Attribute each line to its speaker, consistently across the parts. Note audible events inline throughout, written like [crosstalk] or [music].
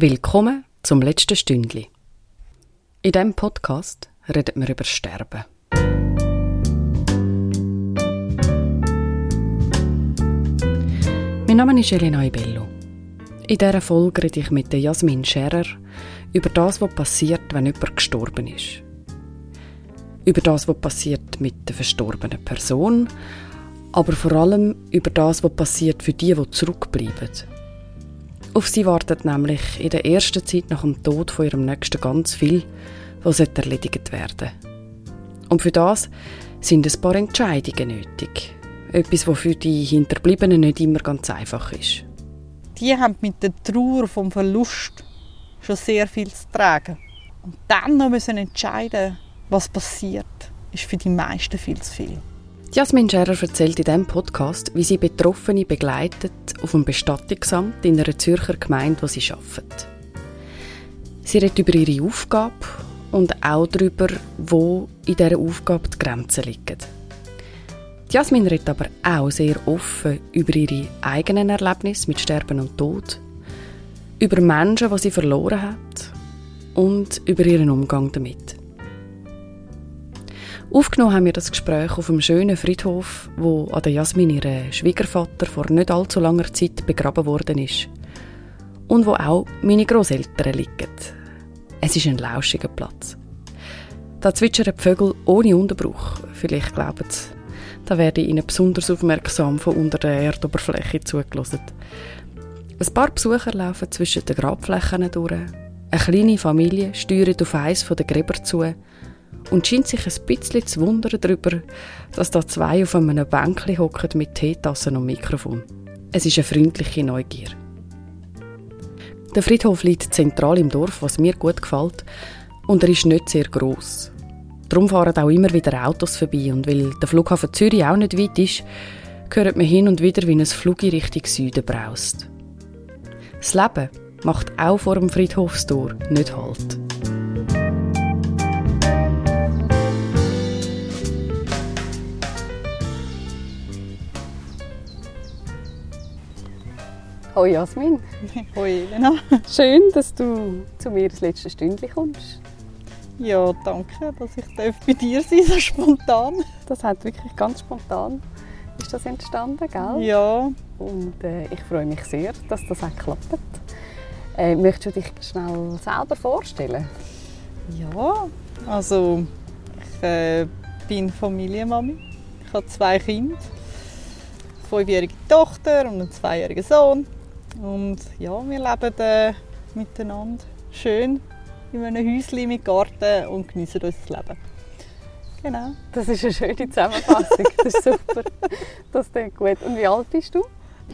Speaker 1: Willkommen zum letzten Stündli. In diesem Podcast reden wir über Sterben. Mein Name ist Elena Ibello. In dieser Folge rede ich mit Jasmin Scherer über das, was passiert, wenn jemand gestorben ist. Über das, was passiert mit der verstorbenen Person, aber vor allem über das, was passiert für die, die zurückbleiben. Auf sie wartet nämlich in der ersten Zeit nach dem Tod von ihrem Nächsten ganz viel, was erledigt werden Und für das sind ein paar Entscheidungen nötig. Etwas, was für die Hinterbliebenen nicht immer ganz einfach ist.
Speaker 2: Die haben mit der Trauer vom Verlust schon sehr viel zu tragen. Und dann noch müssen entscheiden, was passiert, ist für die meisten viel zu viel.
Speaker 1: Jasmin Scherer erzählt in diesem Podcast, wie sie Betroffene begleitet auf dem Bestattungsamt in einer Zürcher Gemeinde, wo sie arbeitet. Sie redet über ihre Aufgabe und auch darüber, wo in dieser Aufgabe die Grenzen liegen. Jasmin redet aber auch sehr offen über ihre eigenen Erlebnisse mit Sterben und Tod, über Menschen, die sie verloren hat und über ihren Umgang damit. Aufgenommen haben wir das Gespräch auf einem schönen Friedhof, wo an der Jasmin ihr Schwiegervater vor nicht allzu langer Zeit begraben worden ist. Und wo auch meine Großeltern liegen. Es ist ein lauschiger Platz. Da zwitschern die Vögel ohne Unterbruch. Vielleicht glauben sie, da werde ich ihnen besonders aufmerksam von unter der Erdoberfläche zugelassen. Ein paar Besucher laufen zwischen den Grabflächen durch. Eine kleine Familie steuert auf eins der Gräber zu und scheint sich ein bisschen zu wundern darüber, dass da zwei auf einem Bänkchen hocken mit Teetassen und Mikrofon. Es ist eine freundliche Neugier. Der Friedhof liegt zentral im Dorf, was mir gut gefällt, und er ist nicht sehr groß. Darum fahren auch immer wieder Autos vorbei und weil der Flughafen Zürich auch nicht weit ist, hört man hin und wieder, wie ein Flug in Richtung Süden braust. Das Leben macht auch vor dem Friedhofstor nicht Halt. [laughs] Hoi Jasmin.
Speaker 2: Hoi Elena.
Speaker 1: Schön, dass du zu mir das letzte Stündchen kommst.
Speaker 2: Ja, danke, dass ich bei dir sein so spontan.
Speaker 1: Das hat wirklich ganz spontan ist das entstanden, gell?
Speaker 2: Ja.
Speaker 1: Und äh, ich freue mich sehr, dass das auch klappt. Äh, möchtest du dich schnell selber vorstellen?
Speaker 2: Ja, also ich äh, bin Familienmami. Ich habe zwei Kinder, eine fünfjährige Tochter und einen zweijährigen Sohn. Und ja, wir leben äh, miteinander schön in einem Häuschen mit Garten und genießen unser Leben. Genau.
Speaker 1: Das ist eine schöne Zusammenfassung. Das ist super. Das klingt gut. Und wie alt bist du?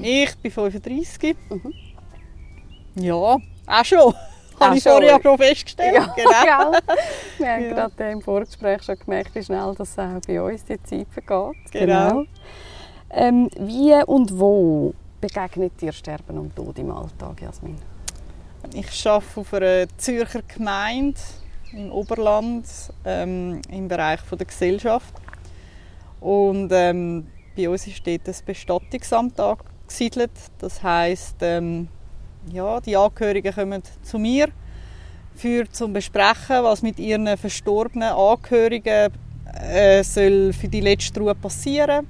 Speaker 2: Ich bin 35. Mhm. Ja, auch schon. Habe ich vorher ja schon festgestellt. Ja,
Speaker 1: genau. Wir haben ja. gerade im Vorgespräch schon gemerkt, wie schnell das auch bei uns die Zeit vergeht.
Speaker 2: Genau. genau.
Speaker 1: Ähm, wie und wo begegnet dir Sterben und Tod im Alltag, Jasmin?
Speaker 2: Ich arbeite auf einer Zürcher Gemeinde im Oberland ähm, im Bereich der Gesellschaft. Und ähm, bei uns ist dort das Bestattungsamt angesiedelt. Das heisst, ähm, ja, die Angehörigen kommen zu mir für zum besprechen, was mit ihren verstorbenen Angehörigen äh, soll für die letzte Ruhe passieren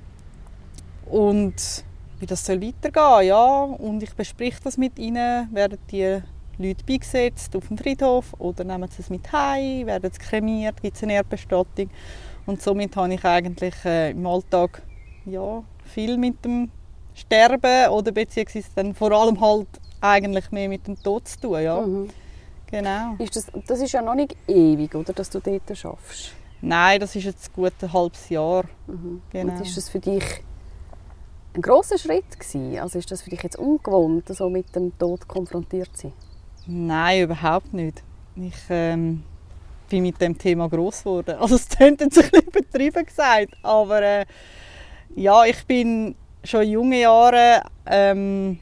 Speaker 2: und wie das soll weitergehen ja und ich bespreche das mit ihnen werden die Leute beigesetzt auf dem Friedhof oder nehmen sie es mit heim werden sie kremiert gibt es eine Erdbestattung und somit habe ich eigentlich äh, im Alltag ja viel mit dem Sterben oder beziehungsweise dann vor allem halt eigentlich mehr mit dem Tod zu tun ja mhm. genau
Speaker 1: ist das, das ist ja noch nicht ewig oder dass du dort schaffst
Speaker 2: Nein, das ist jetzt gut ein halbes Jahr.
Speaker 1: Mhm. Genau. Und ist das für dich ein großer Schritt gewesen? Also ist das für dich jetzt ungewohnt, so mit dem Tod konfrontiert zu sein?
Speaker 2: Nein, überhaupt nicht. Ich ähm, bin mit dem Thema groß geworden. [laughs] Also es klingt jetzt ein bisschen übertrieben gesagt, aber äh, ja, ich bin schon in jungen Jahren ähm,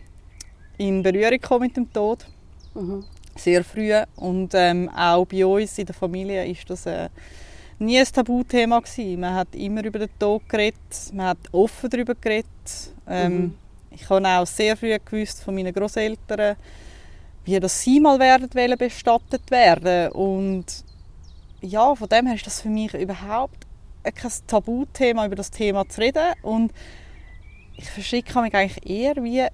Speaker 2: in Berührung gekommen mit dem Tod. Mhm. Sehr früh und ähm, auch bei uns in der Familie ist das äh, nie ein Tabuthema gewesen. Man hat immer über den Tod geredet, man hat offen darüber geredet. Ähm, mhm. Ich habe auch sehr früh gewusst von meinen Großeltern, wie das sie mal werden wollen, bestattet werden. Und ja, von dem her ist das für mich überhaupt kein Tabuthema, über das Thema zu reden. Und ich verschicke mich eigentlich eher, wie,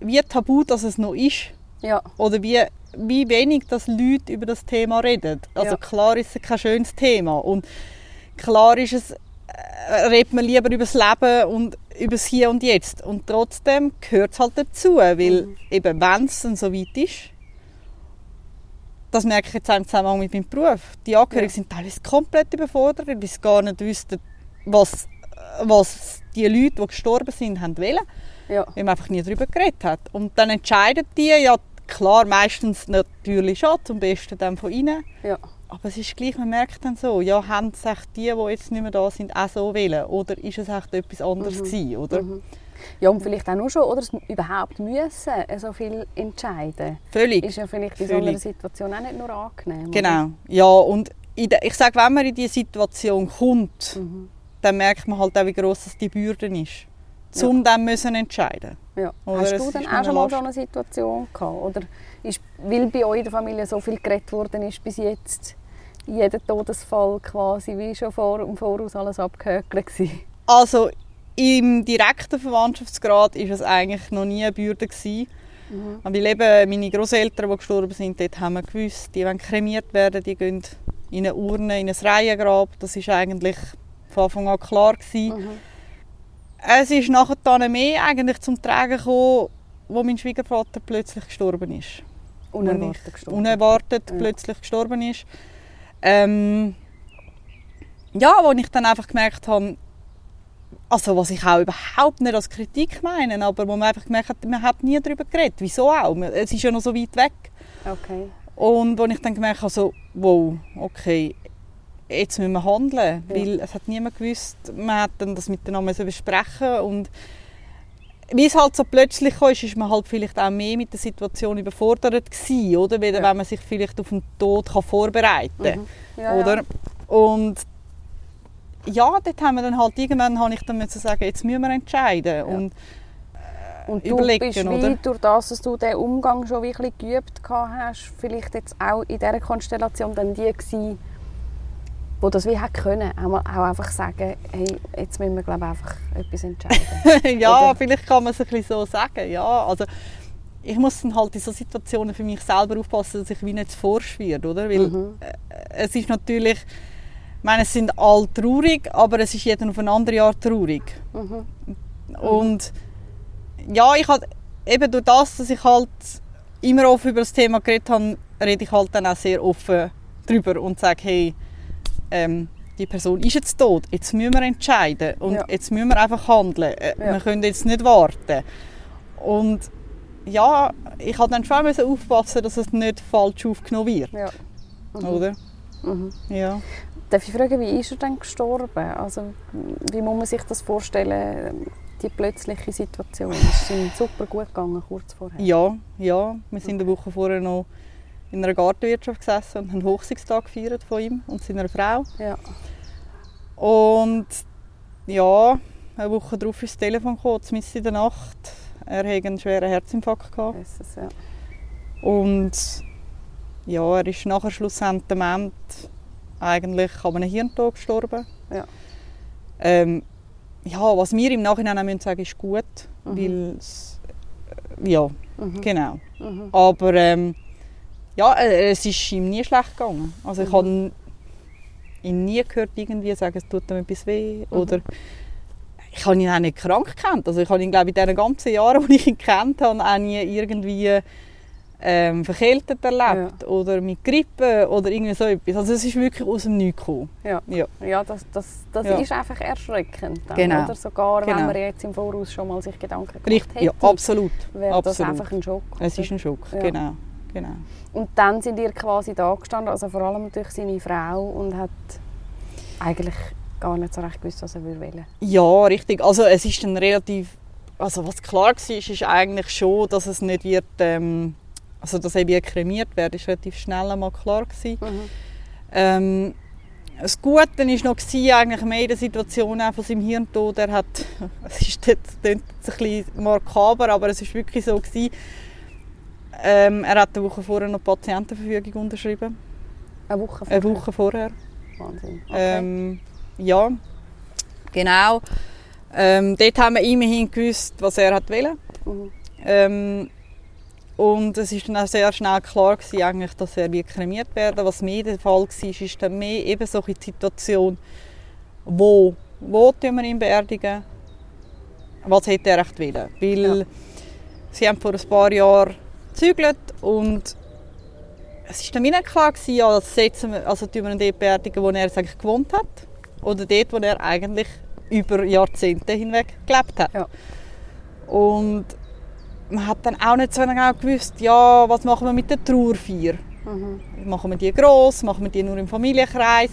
Speaker 2: wie tabu das es noch ist.
Speaker 3: Ja.
Speaker 2: Oder wie, wie wenig das Leute über das Thema reden. Also
Speaker 3: Ja.
Speaker 2: klar ist es kein schönes Thema. Und klar ist es, äh, redet man lieber über das Leben und über das Hier und Jetzt. Und trotzdem gehört es halt dazu, weil
Speaker 3: Mhm.
Speaker 2: eben wenn es dann so weit ist, das merke ich jetzt auch im Zusammenhang mit meinem Beruf. Die Angehörigen
Speaker 3: Ja.
Speaker 2: sind teilweise komplett überfordert, weil sie gar nicht wüssten, was, was die Leute, die gestorben sind, haben wollen
Speaker 3: Ja.
Speaker 2: weil man einfach nie darüber geredet hat. Und dann entscheiden die, ja klar, meistens natürlich schon, zum Besten dann von ihnen.
Speaker 3: Ja.
Speaker 2: Aber es ist gleich, man merkt dann so, ja, haben es die, die jetzt nicht mehr da sind, auch so wollen? Oder ist es echt etwas anderes
Speaker 3: Mhm.
Speaker 2: gewesen, oder?
Speaker 3: Mhm. Ja, und vielleicht auch nur schon, oder es überhaupt müssen so viel entscheiden.
Speaker 2: Völlig.
Speaker 3: Ist ja vielleicht in so einer
Speaker 2: Völlig.
Speaker 3: Situation auch nicht nur angenehm.
Speaker 2: Genau. Ja, und ich sage, wenn man in diese Situation kommt,
Speaker 3: Oder? Mhm.
Speaker 2: dann merkt man halt auch, wie gross die Bürde ist. Um dann müssen entscheiden.
Speaker 3: Ja.
Speaker 2: Oder
Speaker 3: Hast du
Speaker 2: mir
Speaker 3: auch schon mal so eine Situation gehabt? Oder ist, weil bei euch in der Familie so viel geredet worden ist bis jetzt, jeder Todesfall quasi wie schon vor, im Voraus alles abgehökelt?
Speaker 2: Also im direkten Verwandtschaftsgrad ist es eigentlich noch nie eine Bürde gewesen.
Speaker 3: Mhm.
Speaker 2: Weil eben meine Großeltern, die gestorben sind, dort haben wir gewusst, die wollen kremiert werden, die gehen in eine Urne, in ein Reihengrab. Das ist eigentlich von Anfang an klar gewesen.
Speaker 3: Mhm.
Speaker 2: Es ist nachher dann mehr eigentlich zum Tragen gekommen, wo mein Schwiegervater plötzlich gestorben ist.
Speaker 3: Unerwartet gestorben.
Speaker 2: Unerwartet
Speaker 3: Ja.
Speaker 2: plötzlich gestorben ist. Ähm, ja, wo ich dann einfach gemerkt habe, also was ich auch überhaupt nicht als Kritik meine, aber wo man einfach gemerkt hat, man hat nie darüber geredet. Wieso auch? Es ist ja noch so weit weg.
Speaker 3: Okay.
Speaker 2: Und wo ich dann gemerkt habe, so, wow, okay, jetzt müssen wir handeln,
Speaker 3: Ja.
Speaker 2: weil es hat niemand gewusst, man hat dann das miteinander besprechen und wie es halt so plötzlich kam, ist, ist man halt vielleicht auch mehr mit der Situation überfordert gewesen, oder? Weder
Speaker 3: Ja.
Speaker 2: wenn man sich vielleicht auf den Tod kann vorbereiten kann,
Speaker 3: Mhm. Ja,
Speaker 2: oder? Und ja, dort haben wir dann halt, irgendwann habe ich dann müssen sagen, jetzt müssen wir entscheiden und
Speaker 3: Und du bist wie
Speaker 2: oder?
Speaker 3: durch das, dass du diesen Umgang schon wirklich geübt hast, vielleicht jetzt auch in dieser Konstellation dann die gewesen, wo das wie hätte können, auch, einfach sagen, hey, jetzt müssen wir glaube einfach etwas entscheiden. [laughs]
Speaker 2: ja,
Speaker 3: Oder?
Speaker 2: vielleicht kann man es ein bisschen so sagen. Ja, also ich muss dann halt in so Situationen für mich selber aufpassen, dass ich wie nicht werde, oder? Weil
Speaker 3: Mhm.
Speaker 2: äh, es ist natürlich, ich meine, es sind alle traurig, aber es ist jeder auf eine andere Art traurig.
Speaker 3: Mhm.
Speaker 2: Und ja, ich halt eben durch das, dass ich halt immer offen über das Thema geredet habe, rede ich halt dann auch sehr offen drüber und sage, hey, ähm, die Person ist jetzt tot, jetzt müssen wir entscheiden und
Speaker 3: Ja.
Speaker 2: jetzt müssen wir einfach handeln. Äh,
Speaker 3: Ja.
Speaker 2: Wir können jetzt nicht warten. Und ja, ich habe dann schon müssen aufpassen, dass es nicht falsch aufgenommen wird,
Speaker 3: Ja. Mhm.
Speaker 2: oder?
Speaker 3: Mhm.
Speaker 2: Ja.
Speaker 3: Darf ich fragen, wie ist er denn gestorben? Also, wie muss man sich das vorstellen, die plötzliche Situation? Es ist ihm super gut gegangen, kurz vorher.
Speaker 2: Ja, ja. Wir sind eine Woche vorher noch in einer Gartenwirtschaft gesessen und haben Hochzeitstag gefeiert von ihm und seiner Frau.
Speaker 3: Ja.
Speaker 2: Und ja, eine Woche darauf ist das Telefon gekommen, mitten in der Nacht. Er hatte einen schweren Herzinfarkt. Gehabt.
Speaker 3: Jesus, ja.
Speaker 2: Und ja, er ist nachher schlussendlich eigentlich an einem Hirntod gestorben.
Speaker 3: Ja.
Speaker 2: Ähm, ja, was wir im Nachhinein auch müssen sagen ist gut,
Speaker 3: Mhm.
Speaker 2: weil äh, ja,
Speaker 3: Mhm.
Speaker 2: genau.
Speaker 3: Mhm.
Speaker 2: Aber ähm, ja, äh, es ist ihm nie schlecht gegangen. Also ich
Speaker 3: Mhm.
Speaker 2: habe ihn nie gehört irgendwie sagen, es tut ihm etwas weh
Speaker 3: Mhm.
Speaker 2: oder ich habe ihn auch nicht krank gekannt. Also ich habe ihn glaube ich in den ganzen Jahren, [laughs] die ich ihn kennt habe, auch nie irgendwie ähm, verkältet erlebt oder mit Grippe oder irgendwie so etwas. Also es ist wirklich aus dem Nichts gekommen.
Speaker 3: Ja.
Speaker 2: Ja.
Speaker 3: Ja, das, das, das
Speaker 2: Ja.
Speaker 3: ist einfach erschreckend. Dann,
Speaker 2: Genau.
Speaker 3: Oder? Sogar wenn
Speaker 2: Genau.
Speaker 3: man jetzt im Voraus schon mal sich Gedanken gemacht
Speaker 2: Richtig,
Speaker 3: hätte,
Speaker 2: ja, absolut.
Speaker 3: wäre das
Speaker 2: absolut.
Speaker 3: einfach ein Schock.
Speaker 2: Es ist ein Schock,
Speaker 3: Ja.
Speaker 2: genau. Genau.
Speaker 3: Und dann sind ihr quasi da gestanden, also vor allem durch seine Frau und hat eigentlich gar nicht so recht gewusst, was er will wollen.
Speaker 2: Ja, richtig. Also es ist dann relativ, also was klar war, ist, ist eigentlich schon, dass es nicht wird, ähm, also dass eben kremiert wird, ist relativ schnell einmal klar gewesen. Ähm, das Gute war noch eigentlich mehr in der Situation von seinem Hirntod. Er hat, [laughs] es ist jetzt, ein bisschen makaber, aber es ist wirklich so gewesen, Ähm, er hat eine Woche vorher noch die Patientenverfügung unterschrieben.
Speaker 3: Eine Woche vorher?
Speaker 2: Eine Woche vorher.
Speaker 3: Wahnsinn. Okay.
Speaker 2: Ähm, ja, genau. Ähm, dort haben wir immerhin gewusst, was er hat wollen.
Speaker 3: Mhm.
Speaker 2: Ähm, und es ist dann auch sehr schnell klar gewesen, eigentlich, dass er wird kremiert werden. Was mehr der Fall war, ist dann mehr eben so die Situation, wo, wo tun wir ihn beerdigen, was hätte er echt wollen. Weil
Speaker 3: Ja.
Speaker 2: sie haben vor ein paar Jahren gezügelt und es ist dann nicht klar gewesen, ja, das setzen wir, also tun wir ihn dort beerdigen, wo er eigentlich gewohnt hat oder dort, wo er eigentlich über Jahrzehnte hinweg gelebt hat.
Speaker 3: Ja.
Speaker 2: Und man hat dann auch nicht so genau gewusst, ja, was machen wir mit der Trauerfeier?
Speaker 3: Mhm.
Speaker 2: Machen wir die gross, machen wir die nur im Familienkreis?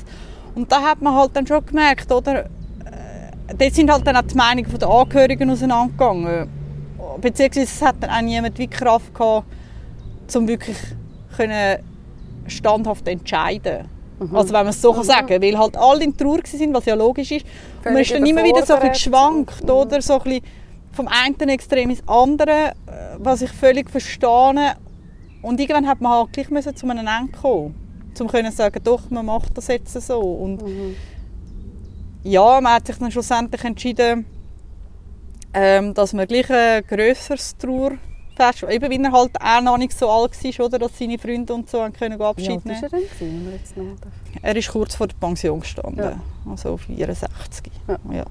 Speaker 2: Und da hat man halt dann schon gemerkt, oder? Äh, dort sind halt dann auch die Meinungen der Angehörigen auseinandergegangen. Beziehungsweise es hat dann auch niemand wie Kraft gehabt, um wirklich können standhaft entscheiden.
Speaker 3: Mhm.
Speaker 2: Also wenn man es so kann sagen, weil halt alle in Trauer waren, was ja logisch ist. Und man
Speaker 3: Völlig
Speaker 2: ist dann immer wieder so ein geschwankt,
Speaker 3: Mhm.
Speaker 2: oder? So ein bisschen vom einen Extrem ins andere, äh, was ich völlig verstehe. Und irgendwann hat man halt gleich müssen zu einem Ende kommen, um können sagen, doch, man macht das jetzt so. Und
Speaker 3: Mhm.
Speaker 2: ja, man hat sich dann schlussendlich entschieden, ähm, dass man gleich ein grösseres Trauerfest, eben weil er halt auch noch nicht so alt war, oder, dass seine Freunde und so können
Speaker 3: Wie alt
Speaker 2: Abschied
Speaker 3: ist
Speaker 2: nehmen.
Speaker 3: er denn, gewesen, wenn wir jetzt noch darf?
Speaker 2: Er ist kurz vor der Pension gestanden,
Speaker 3: Ja.
Speaker 2: also 64.
Speaker 3: Ja.
Speaker 2: Ja.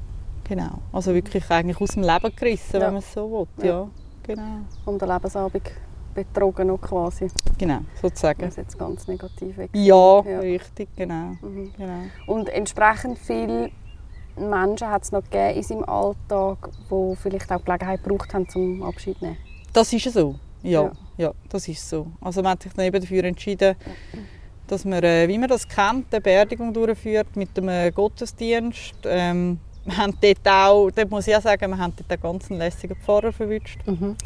Speaker 2: genau. Also wirklich eigentlich aus dem Leben gerissen,
Speaker 3: Ja.
Speaker 2: wenn man es so will.
Speaker 3: Ja.
Speaker 2: Ja, genau.
Speaker 3: Und den Lebensabend betrogen noch quasi,
Speaker 2: Genau, sozusagen.
Speaker 3: es jetzt ganz negativ ist.
Speaker 2: Ja,
Speaker 3: Ja.
Speaker 2: richtig, genau.
Speaker 3: Mhm.
Speaker 2: genau.
Speaker 3: Und entsprechend viele Menschen hat es noch gegeben in seinem Alltag, die vielleicht auch Gelegenheit gebraucht haben zum Abschied zu nehmen.
Speaker 2: Das ist so. Ja,
Speaker 3: Ja.
Speaker 2: ja. das ist so. Also man hat sich dann eben dafür entschieden, dass man, äh, wie man das kennt, eine Beerdigung durchführt mit einem Gottesdienst. Ähm, wir haben dort auch, dort muss ich auch sagen, wir haben dort einen ganz lässigen Pfarrer verwünscht.
Speaker 3: Mhm.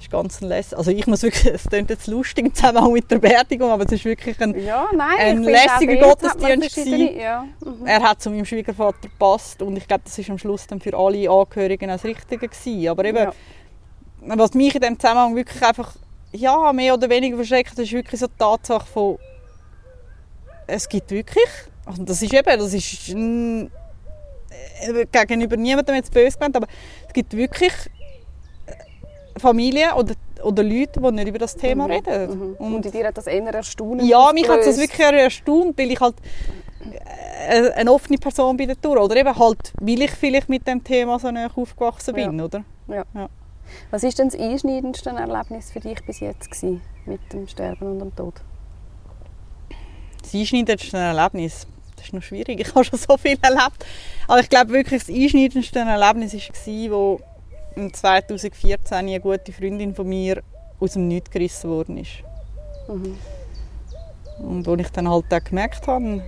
Speaker 2: Ist ganz lässig. Also ich muss wirklich, [laughs] es klingt jetzt lustig im Zusammenhang mit der Beerdigung, aber es ist wirklich ein,
Speaker 3: Ja, nein,
Speaker 2: Ein lässiger Gottesdienst
Speaker 3: Ja. Mhm.
Speaker 2: er hat zu meinem Schwiegervater gepasst und ich glaube, das ist am Schluss dann für alle Angehörigen das Richtige gewesen. Aber eben,
Speaker 3: Ja.
Speaker 2: was mich in dem Zusammenhang wirklich einfach, ja, mehr oder weniger verschreckt, ist wirklich so die Tatsache von, es gibt wirklich, also das ist eben, das ist mm, äh, gegenüber niemandem jetzt böse gemeint, aber es gibt wirklich Familien oder, oder Leute, die nicht über das Thema
Speaker 3: Mhm.
Speaker 2: reden.
Speaker 3: Mhm.
Speaker 2: Und
Speaker 3: Und in dir hat das eher Erstaunen
Speaker 2: ja, mich hat das wirklich erstaunt, weil ich halt äh, eine offene Person bin der Tour, oder eben halt, weil ich vielleicht mit dem Thema so nah aufgewachsen bin,
Speaker 3: Ja.
Speaker 2: oder?
Speaker 3: Was war denn das einschneidendste Erlebnis für dich bis jetzt gewesen, mit dem Sterben und dem Tod?
Speaker 2: Das einschneidendste Erlebnis, das ist noch schwierig, [laughs] ich habe schon so viel erlebt, aber ich glaube wirklich, das einschneidendste Erlebnis war, wo 2014 eine gute Freundin von mir aus dem Nichts gerissen worden ist.
Speaker 3: Mhm.
Speaker 2: Und wo ich dann halt auch gemerkt habe,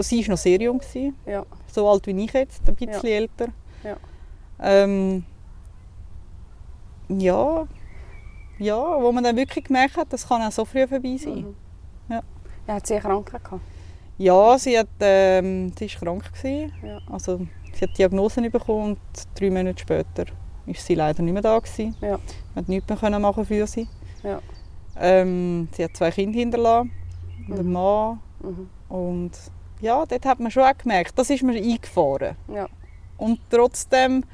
Speaker 2: sie war noch sehr jung, gewesen,
Speaker 3: Ja.
Speaker 2: so alt wie ich jetzt, ein bisschen
Speaker 3: Ja.
Speaker 2: älter.
Speaker 3: Ja.
Speaker 2: Ähm, ja, ja, wo man dann wirklich gemerkt hat, das kann auch so früh vorbei sein.
Speaker 3: Mhm.
Speaker 2: Ja.
Speaker 3: Ja, hat sie eine Krankheit gehabt?
Speaker 2: Ja, sie, hat, ähm, sie ist krank gewesen.
Speaker 3: Ja.
Speaker 2: Also, sie hat Diagnosen bekommen und drei Monate später ist sie leider nicht mehr da gewesen.
Speaker 3: Ja.
Speaker 2: Man hat nichts mehr können machen für sie.
Speaker 3: Ja.
Speaker 2: Ähm, sie hat zwei Kinder hinterlassen, und einen
Speaker 3: Mhm.
Speaker 2: Mann
Speaker 3: Mhm.
Speaker 2: und ja, dort hat man schon auch gemerkt, das ist mir eingefahren.
Speaker 3: Ja.
Speaker 2: Und trotzdem,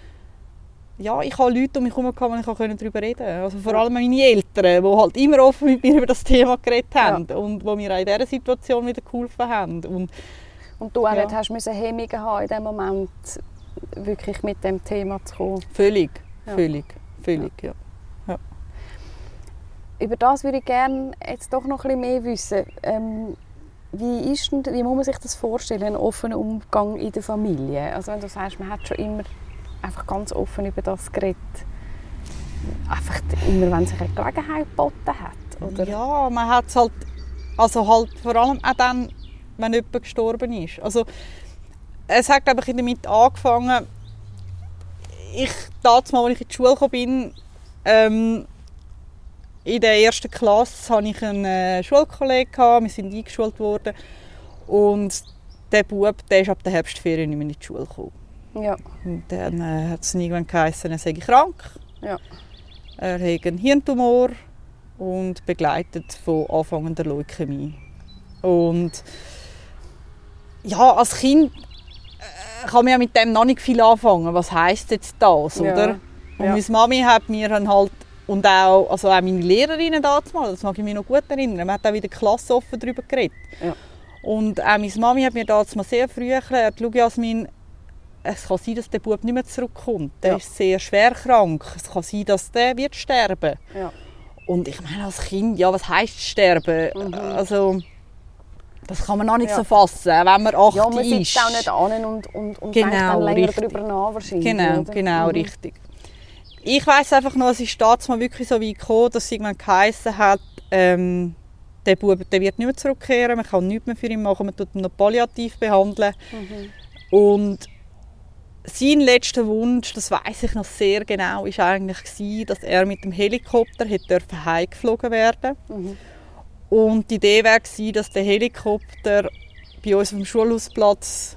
Speaker 2: ja, ich habe Leute um mich herum, wo ich darüber reden konnte. Also vor
Speaker 3: Ja.
Speaker 2: allem meine Eltern, die halt immer offen mit mir über das Thema geredet haben und die mir auch in dieser Situation wieder geholfen haben. Und
Speaker 3: Und du auch
Speaker 2: Ja.
Speaker 3: nicht hast müssen Hemmungen haben, in dem Moment wirklich mit dem Thema zu kommen.
Speaker 2: völlig,
Speaker 3: Ja.
Speaker 2: völlig, völlig, ja.
Speaker 3: Über das würde ich gerne jetzt doch noch ein bisschen mehr wissen. Ähm, wie, ist denn, wie muss man sich das vorstellen, einen offenen Umgang in der Familie? Also wenn du sagst, man hat schon immer einfach ganz offen über das geredet. Einfach immer, wenn sich eine Gelegenheit geboten hat, oder?
Speaker 2: Ja, man hat es halt, also halt vor allem auch dann, wenn jemand gestorben ist. Also es hat, glaube ich, damit angefangen, ich, damals, als ich in die Schule gekommen bin, ähm, in der ersten Klasse hatte ich einen äh, Schulkollegen, wir sind eingeschult worden und der Bub, der ist ab der Herbstferien nicht mehr in die Schule gekommen.
Speaker 3: Ja.
Speaker 2: Und dann äh, hat es irgendwann geheißen, er sei krank.
Speaker 3: Ja.
Speaker 2: Er hat einen Hirntumor und begleitet von anfangender Leukämie. Und ja, als Kind kann man ja mit dem noch nicht viel anfangen. Was heißt jetzt das,
Speaker 3: Ja.
Speaker 2: oder? Und
Speaker 3: Ja.
Speaker 2: meine Mami hat mir dann halt und auch, also auch meine Lehrerinnen damals, das mag ich mich noch gut erinnern, man hat auch wieder Klasse offen darüber geredet.
Speaker 3: Ja.
Speaker 2: Und auch meine Mami hat mir damals mal sehr früh erklärt, schau Jasmin, es kann sein, dass der Bub nicht mehr zurückkommt. Der
Speaker 3: Ja.
Speaker 2: ist sehr schwer krank. Es kann sein, dass der wird sterben.
Speaker 3: Ja.
Speaker 2: Und ich meine, als Kind, ja, was heisst sterben?
Speaker 3: Mhm.
Speaker 2: Also, das kann man noch nicht
Speaker 3: Ja.
Speaker 2: so fassen, wenn man acht
Speaker 3: Ja, man
Speaker 2: ist.
Speaker 3: sitzt auch nicht an und, und, und
Speaker 2: Genau,
Speaker 3: denkt dann länger
Speaker 2: richtig.
Speaker 3: darüber nach wahrscheinlich.
Speaker 2: Genau,
Speaker 3: oder?
Speaker 2: genau,
Speaker 3: Mhm.
Speaker 2: richtig. Ich weiß einfach noch, es ist damals mal wirklich so weit gekommen, dass irgendwann geheissen hat, ähm, der Bub der wird nicht mehr zurückkehren, man kann nichts mehr für ihn machen, man tut ihn noch palliativ behandeln.
Speaker 3: Mhm.
Speaker 2: Und sein letzter Wunsch, das weiß ich noch sehr genau, ist eigentlich gewesen, dass er mit dem Helikopter hätte dürfen heimgeflogen werden.
Speaker 3: Mhm.
Speaker 2: Und die Idee gewesen, dass der Helikopter bei uns auf dem Schulhausplatz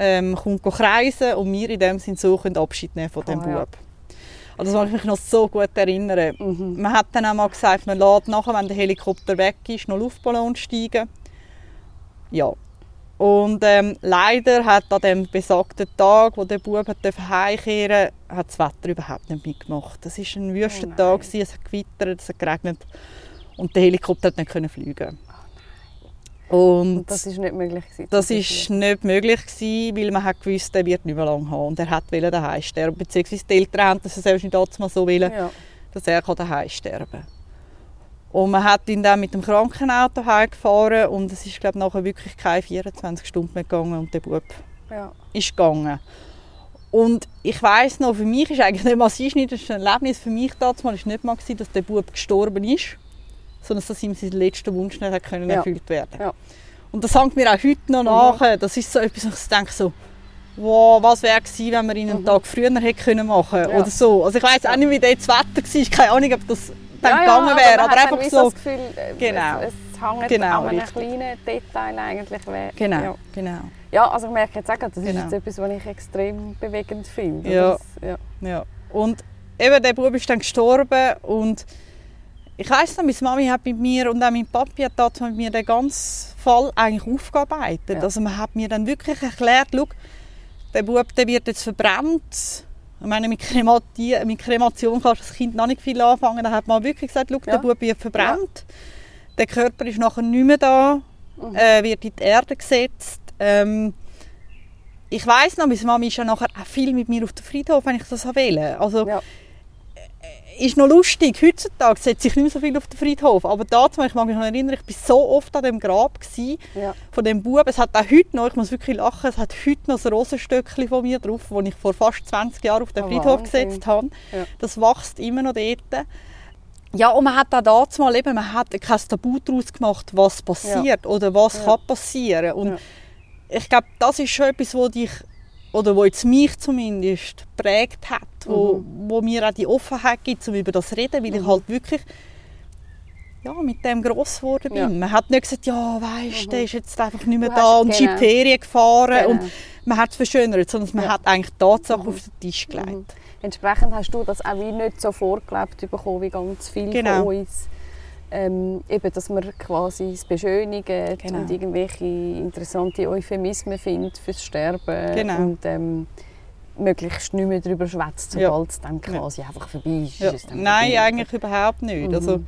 Speaker 2: ähm, kommt kreisen und wir in dem Sinne so können Abschied nehmen von dem
Speaker 3: Oh, ja.
Speaker 2: Bub. Also das mag ich mich noch so gut erinnern.
Speaker 3: Mhm.
Speaker 2: Man hat dann auch mal gesagt, man lässt nachher, wenn der Helikopter weg ist, noch Luftballon steigen. Ja. Und ähm, leider hat an dem besagten Tag, wo der Bub hat heimkehren durfte, hat das Wetter überhaupt nicht mitgemacht. Das war ein wüster
Speaker 3: Oh.
Speaker 2: Tag, es hat gewittert, es hat geregnet und der Helikopter hat nicht können fliegen. Und
Speaker 3: Und das ist nicht möglich gewesen.
Speaker 2: das ist nicht möglich gewesen, weil man hat gewusst, er wird nicht mehr lange haben und er hat wollte daheim sterben, beziehungsweise die Eltern haben das selbst nicht damals mal so wollen,
Speaker 3: Ja.
Speaker 2: dass er daheim sterben. kann. Und man hat ihn dann mit dem Krankenauto heimgefahren und es ist glaube nachher wirklich keine 24 Stunden mehr gegangen und der Bub
Speaker 3: Ja.
Speaker 2: ist gegangen. Und ich weiß noch, für mich ist eigentlich nicht mal das einschneidendste Erlebnis für mich damals war nicht mal, gewesen, dass der Bub gestorben ist, sondern dass ihm sein letzter Wunsch nicht können
Speaker 3: Ja.
Speaker 2: erfüllt werden
Speaker 3: Ja.
Speaker 2: Und das hängt mir auch heute noch
Speaker 3: Mhm.
Speaker 2: nach. Das ist so etwas, ich denke so, wow, was wäre gewesen, wenn wir ihn einen
Speaker 3: Mhm.
Speaker 2: Tag früher hätte können machen
Speaker 3: Ja.
Speaker 2: oder so. Also ich weiß auch nicht, wie das Wetter war. Keine Ahnung, ob das dann gegangen wäre. Aber,
Speaker 3: dann
Speaker 2: einfach so.
Speaker 3: Das Gefühl, äh,
Speaker 2: Genau.
Speaker 3: Es, es hängt
Speaker 2: Genau,
Speaker 3: an einem
Speaker 2: richtig.
Speaker 3: kleinen Detail eigentlich. wer-
Speaker 2: Genau,
Speaker 3: Ja.
Speaker 2: genau.
Speaker 3: ja, also ich merke jetzt auch, das
Speaker 2: Genau.
Speaker 3: ist jetzt etwas, was ich extrem bewegend finde.
Speaker 2: Ja.
Speaker 3: Das, ja.
Speaker 2: Ja. Und eben, der Bub ist dann gestorben und ich weiss noch, meine Mami hat mit mir und auch mein Papi hat damals mit mir den ganzen Fall eigentlich aufgearbeitet.
Speaker 3: Ja.
Speaker 2: Also man hat mir dann wirklich erklärt, schau, der Bub der wird jetzt verbrannt. Ich meine, mit, Kremati mit Kremation kannst das Kind noch nicht viel anfangen. Da hat man wirklich gesagt, schau,
Speaker 3: Ja.
Speaker 2: der Bub wird verbrannt. Der Körper ist nachher nicht mehr da,
Speaker 3: Mhm.
Speaker 2: äh, wird in die Erde gesetzt. Ähm, ich weiß noch, meine Mami ist ja nachher auch viel mit mir auf den Friedhof, wenn ich das wollte. Also,
Speaker 3: Ja.
Speaker 2: Ist noch lustig. Heutzutage setze ich nicht mehr so viel auf den Friedhof. Aber dazu, ich mag mich noch erinnern, ich war so oft an dem Grab gewesen,
Speaker 3: Ja.
Speaker 2: von dem Bub. Es hat auch heute noch, ich muss wirklich lachen, es hat heute noch ein Rosenstöckchen von mir drauf, das ich vor fast 20 Jahren auf den
Speaker 3: Oh,
Speaker 2: Friedhof
Speaker 3: Wahnsinn.
Speaker 2: gesetzt habe.
Speaker 3: Ja.
Speaker 2: Das wächst immer noch dort. Ja, und man hat auch dazu mal eben, man hat kein Tabu daraus gemacht, was passiert oder was
Speaker 3: Ja.
Speaker 2: kann passieren. Und
Speaker 3: Ja.
Speaker 2: ich glaube, das ist schon etwas, wo dich oder wo jetzt mich zumindest prägt hat, wo,
Speaker 3: Mhm.
Speaker 2: wo mir auch die Offenheit gibt, um über das zu reden, weil ich
Speaker 3: Mhm.
Speaker 2: halt wirklich ja, mit dem gross geworden bin.
Speaker 3: Ja.
Speaker 2: Man hat nicht gesagt, ja, weißt,
Speaker 3: Mhm.
Speaker 2: der ist jetzt einfach nicht mehr
Speaker 3: Du
Speaker 2: da und ist
Speaker 3: genau.
Speaker 2: in die Ferien gefahren
Speaker 3: Genau.
Speaker 2: und man hat es verschönert, sondern man
Speaker 3: Ja.
Speaker 2: hat eigentlich die Tatsache
Speaker 3: Mhm.
Speaker 2: auf den Tisch gelegt.
Speaker 3: Mhm. Entsprechend hast du das auch wie nicht so vorgelebt bekommen wie ganz viele
Speaker 2: Genau.
Speaker 3: von uns. Ähm, eben, dass man quasi das beschönigen
Speaker 2: Genau.
Speaker 3: und irgendwelche interessante Euphemismen findet fürs Sterben
Speaker 2: Genau.
Speaker 3: und ähm, möglichst nicht mehr darüber schwätzt,
Speaker 2: Ja.
Speaker 3: sobald es dann quasi einfach vorbei ist.
Speaker 2: Ja.
Speaker 3: ist es
Speaker 2: Nein,
Speaker 3: vorbei.
Speaker 2: eigentlich überhaupt nicht.
Speaker 3: Mhm.
Speaker 2: Also,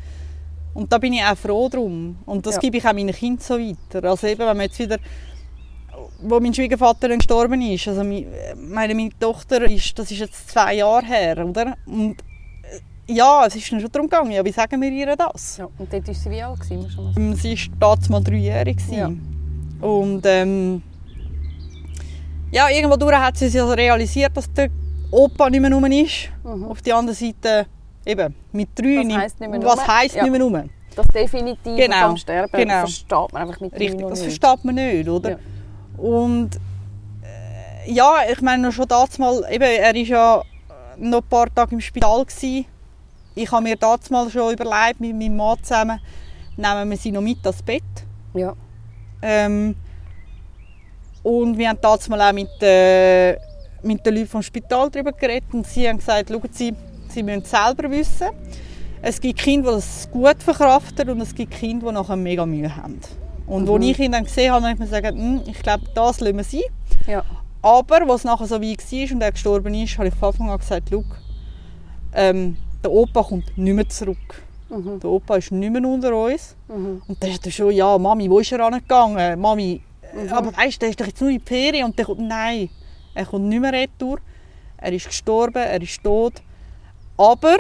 Speaker 2: und da bin ich auch froh drum. Und das
Speaker 3: Ja.
Speaker 2: gebe ich auch meinen Kindern so weiter. Also eben, wenn man jetzt wieder wo mein Schwiegervater dann gestorben ist, also meine, meine Tochter, ist, das ist jetzt zwei Jahre her, oder? Und ja, es ist dann schon darum gegangen, ja, wie sagen wir ihr das?
Speaker 3: Ja, und dort war sie wie alt? Gewesen,
Speaker 2: Ähm, Sie war damals mal dreijährig.
Speaker 3: Ja.
Speaker 2: Und ähm, ja, irgendwo durch hat sie sich also realisiert, dass der Opa nicht mehr rum ist.
Speaker 3: Mhm.
Speaker 2: Auf der anderen Seite, eben, mit drei,
Speaker 3: Was heisst nicht mehr
Speaker 2: was
Speaker 3: rum?
Speaker 2: heisst
Speaker 3: Ja.
Speaker 2: nicht mehr rum?
Speaker 3: Das definitiv
Speaker 2: Genau,
Speaker 3: am Sterben
Speaker 2: genau.
Speaker 3: versteht man einfach mit drei
Speaker 2: Richtig, das
Speaker 3: nicht.
Speaker 2: versteht man nicht, oder?
Speaker 3: Ja.
Speaker 2: Und äh, ja, ich meine schon das mal, eben, er war ja noch ein paar Tage im Spital gewesen. Ich habe mir das mal schon überlegt, mit meinem Mann zusammen, nehmen wir sie noch mit ans Bett.
Speaker 3: Ja.
Speaker 2: Ähm, und wir haben das mal auch mit, äh, mit den Leuten vom Spital darüber geredet und sie haben gesagt, schauen Sie, Sie müssen selber wissen. es gibt Kinder, die das gut verkraften und es gibt Kinder, die nachher mega Mühe haben. Und mhm. als ich ihn dann gesehen habe, habe ich mir gesagt, hm, ich glaube, das lassen wir sein.
Speaker 3: Ja.
Speaker 2: Aber als es nachher so weit war und er gestorben ist, habe ich von Anfang an gesagt, ähm, der Opa kommt nicht mehr zurück. Mhm. Der Opa ist nicht mehr unter uns. Mhm. Und dann ist er schon, ja, Mami, wo ist er angegangen? Mami, mhm. aber weißt du, der ist doch jetzt nur in die Ferien. Und der kommt, nein, er kommt nicht mehr retour. Er ist gestorben, er ist tot. Aber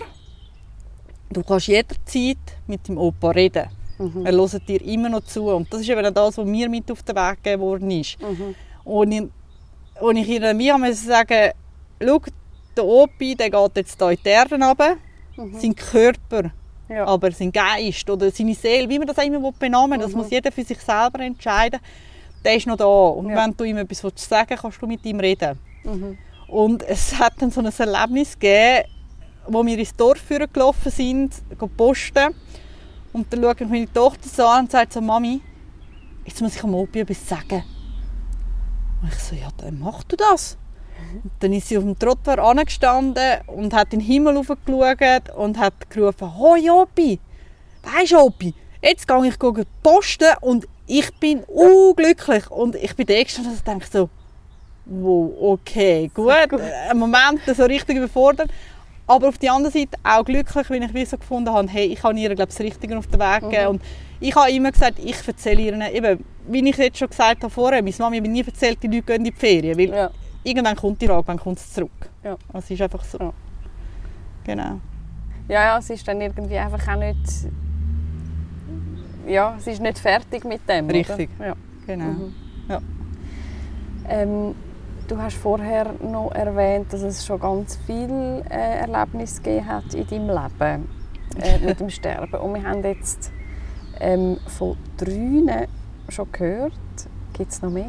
Speaker 2: du kannst jederzeit mit dem Opa reden. Mhm. Er hört dir immer noch zu. Und das ist eben das, was mir mit auf den Weg gegeben worden ist. Mhm. Und, ich, und ich ihnen wie sagen, schau, der Opi der geht jetzt hier in die Erde runter. Mhm. Sein Körper, ja. aber sein Geist oder seine Seele, wie man das auch immer benennen das mhm. muss jeder für sich selber entscheiden. Der ist noch da. Und ja. wenn du ihm etwas sagen willst, kannst du mit ihm reden. Mhm. Und es hat dann so ein Erlebnis gegeben, wo wir ins Dorf gelaufen sind, posten. Und dann schaue ich meine Tochter so an und sagt so, Mami, jetzt muss ich am Opi etwas sagen. Und ich so, ja, dann mach du das. Dann ist sie auf dem Trottoir angestanden und hat in den Himmel hochgeschaut und hat gerufen, «Hoi Opi, weisst du Opi, jetzt gehe ich posten und ich bin unglücklich.» Und ich bin da gestanden und denke so, «Wow, okay, gut, ein Moment so richtig überfordert.» Aber auf der anderen Seite auch glücklich, wenn ich wie so gefunden habe, hey, ich habe ihr glaube das Richtige auf den Weg gegeben. Mhm. Und ich habe immer gesagt, ich erzähle ihr, eben, wie ich jetzt schon gesagt habe vorher, meine Mami hat mir nie erzählt, die Leute gehen in die Ferien, weil ja. Irgendwann kommt die Frage, wann kommt es zurück. Ja. Es ist einfach so. Ja. Genau.
Speaker 3: Ja, ja, es ist dann irgendwie einfach auch nicht, ja, es ist nicht fertig mit dem,
Speaker 2: Richtig,
Speaker 3: oder? Ja.
Speaker 2: genau. Mhm. Ja.
Speaker 3: Ähm, Du hast vorher noch erwähnt, dass es schon ganz viele äh, Erlebnisse gegeben hat in deinem Leben äh, [laughs] mit dem Sterben. Und wir haben jetzt ähm, von drei schon gehört. Gibt es noch mehr?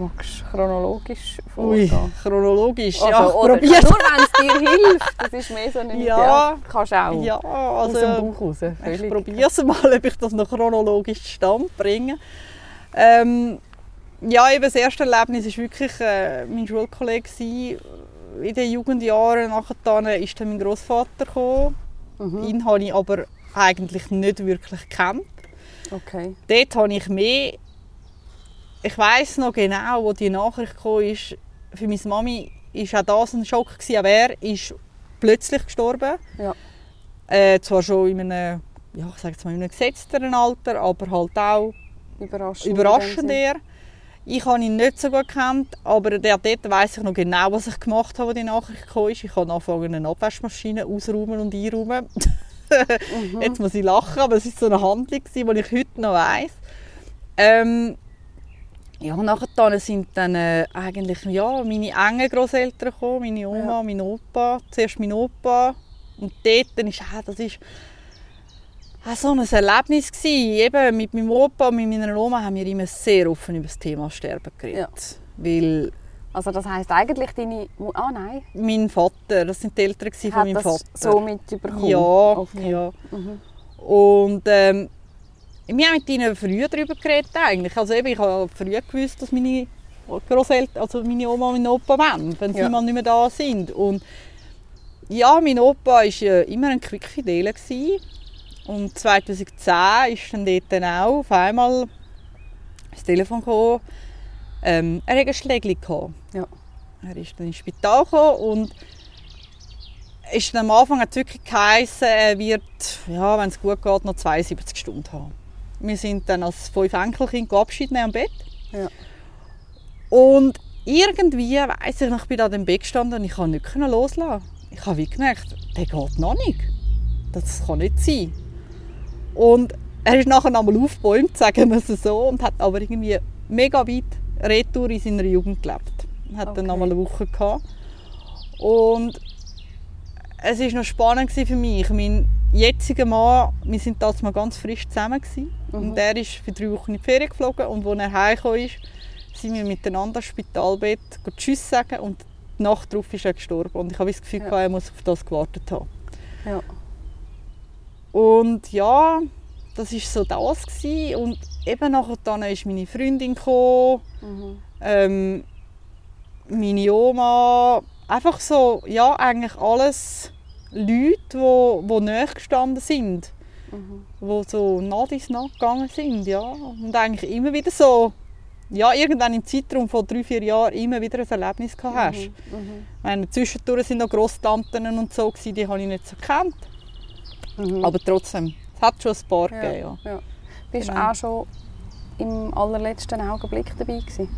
Speaker 3: Magst chronologisch
Speaker 2: vorgehen? Ui, chronologisch,
Speaker 3: also,
Speaker 2: ja.
Speaker 3: Oder, nur wenn es dir hilft. Das ist mehr so eine
Speaker 2: Idee. Ja,
Speaker 3: kannst auch
Speaker 2: ja, also,
Speaker 3: aus dem Bauch raus.
Speaker 2: Völlig. Ich probiere es mal, ob ich das noch chronologisch stand bringe. Ähm, ja, eben das erste Erlebnis war wirklich äh, mein Schulkollege. In den Jugendjahren nachher ist dann mein Großvater gekommen. Mhm. Ihn habe ich aber eigentlich nicht wirklich gekannt.
Speaker 3: Okay.
Speaker 2: Dort habe ich mehr... Ich weiß noch genau, wo die Nachricht kam, ist, für meine Mami war auch das ein Schock gewesen, aber er ist plötzlich gestorben.
Speaker 3: Ja.
Speaker 2: Äh, zwar schon in einem, ja, ich sage jetzt mal in einem gesetzteren Alter, aber halt auch
Speaker 3: überraschend,
Speaker 2: überraschend eher. Ich habe ihn nicht so gut gekannt, aber der dort weiss ich noch genau, was ich gemacht habe, als die Nachricht kam. Ich habe angefangen, eine Abwaschmaschine ausräumen und einräumen. [laughs] mhm. Jetzt muss ich lachen, aber es war so eine Handlung, die ich heute noch weiss. Ähm, ja, nachher sind dann äh, eigentlich ja, meine engen Großeltern gekommen, meine Oma, ja. mein Opa. Zuerst mein Opa. Und dort ist, äh, das ist auch so ein Erlebnis gewesen. Eben mit meinem Opa und mit meiner Oma haben wir immer sehr offen über das Thema Sterben geredet. Ja. Weil
Speaker 3: also das heisst eigentlich deine... Ah nein?
Speaker 2: Mein Vater, das sind die Eltern von meinem Vater.
Speaker 3: so mitbekommen?
Speaker 2: Ja, okay. ja. Mhm. Und ähm, wir haben mit ihnen früh darüber geredet eigentlich. Also eben, ich habe früh gewusst, dass meine Großeltern, also meine Oma und mein Opa wollen, wenn sie ja. mal nicht mehr da sind. Und ja, mein Opa war äh, immer ein Quickfideler. Und 2010 ist dann dort dann auch auf einmal das Telefon gekommen, ähm, er hatte ein Schlägli.
Speaker 3: Ja.
Speaker 2: Er ist dann ins Spital gekommen und ist dann am Anfang hat wirklich geheißen, er wird, ja, wenn es gut geht, noch 72 Stunden haben. Wir sind dann als fünf Enkelkind Abschied nehmen am Bett.
Speaker 3: Ja.
Speaker 2: Und irgendwie, weiss ich, ich bin an dem Bett gestanden und ich konnte nicht loslassen. Ich habe wie gemerkt, der geht noch nicht. Das kann nicht sein. Und er ist nachher einmal aufgebäumt, sagen wir es so, und hat aber irgendwie mega weit retour in seiner Jugend gelebt. Er hat okay. dann nochmal eine Woche gehabt. Und es war noch spannend für mich. Mein jetziger Mann, wir waren damals mal ganz frisch zusammen. Mhm. Und er ist für drei Wochen in die Ferien geflogen. Und als er heimgekommen ist, sind wir miteinander im Spitalbett Tschüss sagen. Und die Nacht darauf ist er gestorben. Und ich habe das Gefühl, ja. er muss auf das gewartet haben.
Speaker 3: Ja.
Speaker 2: Und ja, das war so das gewesen. und eben nachher dann ist meine Freundin gekommen, mhm. ähm, meine Oma, einfach so, ja eigentlich alles Leute, die, die näher gestanden sind. Mhm. Die so nah ins gegangen sind, ja. Und eigentlich immer wieder so, ja, irgendwann im Zeitraum von drei, vier Jahren immer wieder ein Erlebnis gehabt hast. Mhm. Mhm. Meine, zwischendurch sind noch Grosstanten und so, gewesen, die habe ich nicht so gekannt. Mhm. Aber trotzdem, es hat schon ein paar ja. gegeben, ja. ja.
Speaker 3: Bist du genau. auch schon im allerletzten Augenblick dabei gewesen?